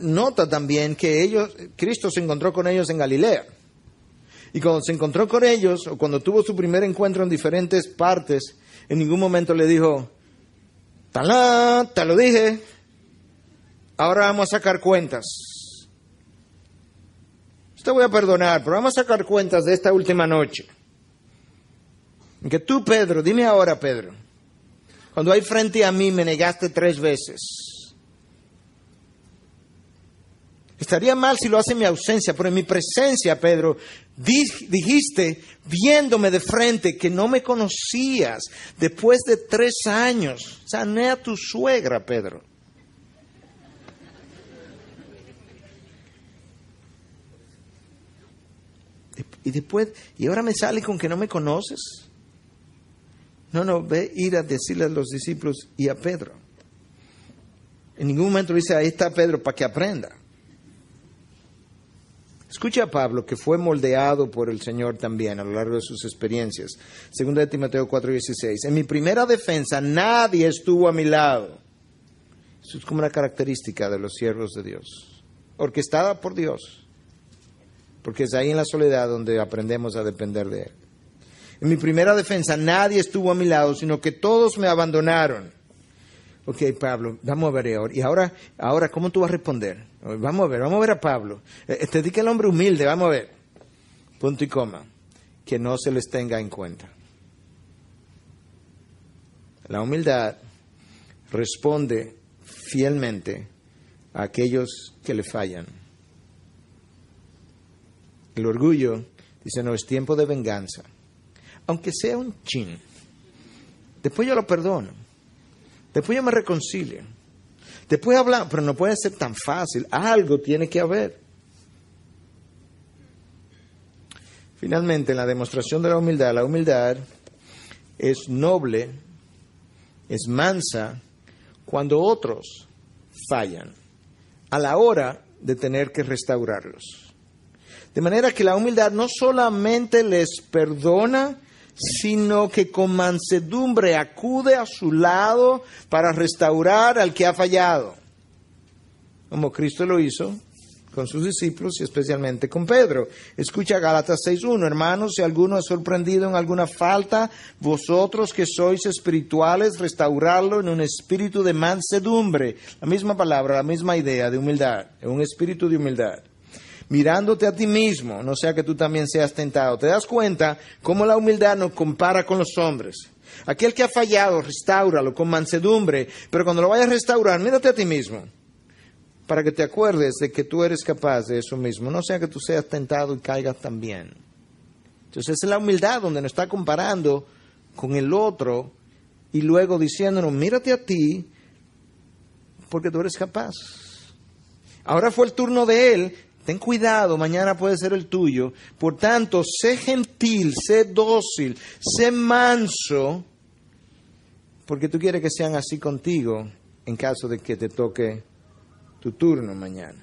nota también que ellos, Cristo se encontró con ellos en Galilea. Y cuando se encontró con ellos, o cuando tuvo su primer encuentro en diferentes partes, en ningún momento le dijo, talá, te lo dije, ahora vamos a sacar cuentas te voy a perdonar, pero vamos a sacar cuentas de esta última noche. Que tú, Pedro, dime ahora, Pedro, cuando hay frente a mí me negaste tres veces. Estaría mal si lo hace en mi ausencia, pero en mi presencia, Pedro, dijiste, viéndome de frente, que no me conocías después de tres años. Sané a tu suegra, Pedro. Y después, y ahora me sale con que no me conoces. No, no, ve ir a decirle a los discípulos y a Pedro. En ningún momento dice, ahí está Pedro para que aprenda. Escucha a Pablo, que fue moldeado por el Señor también a lo largo de sus experiencias. Segunda de Timoteo 4:16. En mi primera defensa nadie estuvo a mi lado. Eso es como una característica de los siervos de Dios. Orquestada por Dios porque es ahí en la soledad donde aprendemos a depender de Él. En mi primera defensa nadie estuvo a mi lado, sino que todos me abandonaron. Ok, Pablo, vamos a ver ahora. Y ahora, ahora, ¿cómo tú vas a responder? Vamos a ver, vamos a ver a Pablo. Eh, eh, te dice el hombre humilde, vamos a ver. Punto y coma. Que no se les tenga en cuenta. La humildad responde fielmente a aquellos que le fallan. El orgullo dice, no, es tiempo de venganza. Aunque sea un chin. Después yo lo perdono. Después yo me reconcilio. Después hablar, pero no puede ser tan fácil. Algo tiene que haber. Finalmente, en la demostración de la humildad, la humildad es noble, es mansa cuando otros fallan a la hora de tener que restaurarlos. De manera que la humildad no solamente les perdona, sino que con mansedumbre acude a su lado para restaurar al que ha fallado, como Cristo lo hizo con sus discípulos y especialmente con Pedro. Escucha Gálatas 6.1, hermanos, si alguno es sorprendido en alguna falta, vosotros que sois espirituales, restaurarlo en un espíritu de mansedumbre. La misma palabra, la misma idea de humildad, en un espíritu de humildad. Mirándote a ti mismo, no sea que tú también seas tentado. ¿Te das cuenta cómo la humildad nos compara con los hombres? Aquel que ha fallado, restauralo con mansedumbre, pero cuando lo vayas a restaurar, mírate a ti mismo para que te acuerdes de que tú eres capaz de eso mismo, no sea que tú seas tentado y caigas también. Entonces es la humildad donde nos está comparando con el otro y luego diciéndonos, mírate a ti porque tú eres capaz. Ahora fue el turno de él, ten cuidado, mañana puede ser el tuyo. Por tanto, sé gentil, sé dócil, sé manso, porque tú quieres que sean así contigo en caso de que te toque tu turno mañana.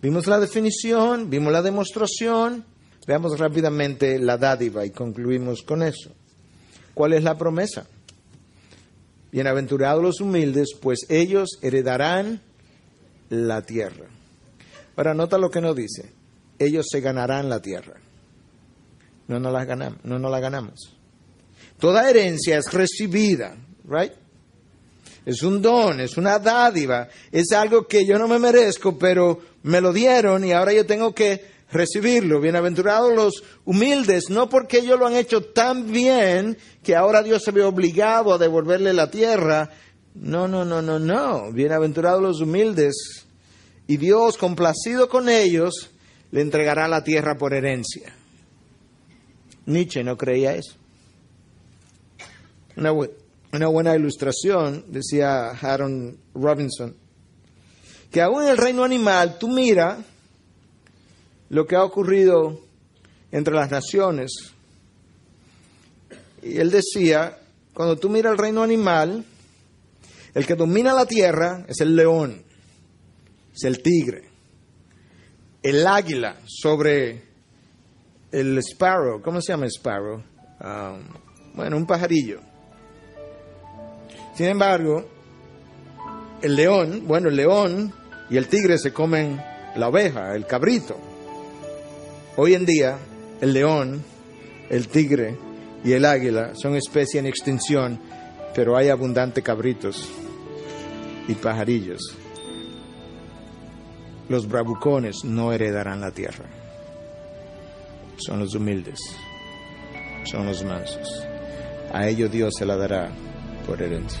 Vimos la definición, vimos la demostración, veamos rápidamente la dádiva y concluimos con eso. ¿Cuál es la promesa? Bienaventurados los humildes, pues ellos heredarán la tierra. Ahora nota lo que nos dice. Ellos se ganarán la tierra. No la ganamos. No nos la ganamos. Toda herencia es recibida, right? es un don, es una dádiva, es algo que yo no me merezco, pero me lo dieron y ahora yo tengo que recibirlo. Bienaventurados los humildes, no porque ellos lo han hecho tan bien que ahora Dios se ve obligado a devolverle la tierra. No, no, no, no, no. Bienaventurados los humildes. Y Dios, complacido con ellos, le entregará la tierra por herencia. Nietzsche no creía eso. Una, una buena ilustración, decía Aaron Robinson, que aún en el reino animal tú mira lo que ha ocurrido entre las naciones. Y él decía, cuando tú miras el reino animal, el que domina la tierra es el león, es el tigre, el águila sobre el sparrow, ¿cómo se llama sparrow? Ah, bueno, un pajarillo. Sin embargo, el león, bueno, el león y el tigre se comen la oveja, el cabrito. Hoy en día, el león, el tigre y el águila son especies en extinción, pero hay abundantes cabritos y pajarillos. Los bravucones no heredarán la tierra. Son los humildes, son los mansos. A ellos Dios se la dará por herencia.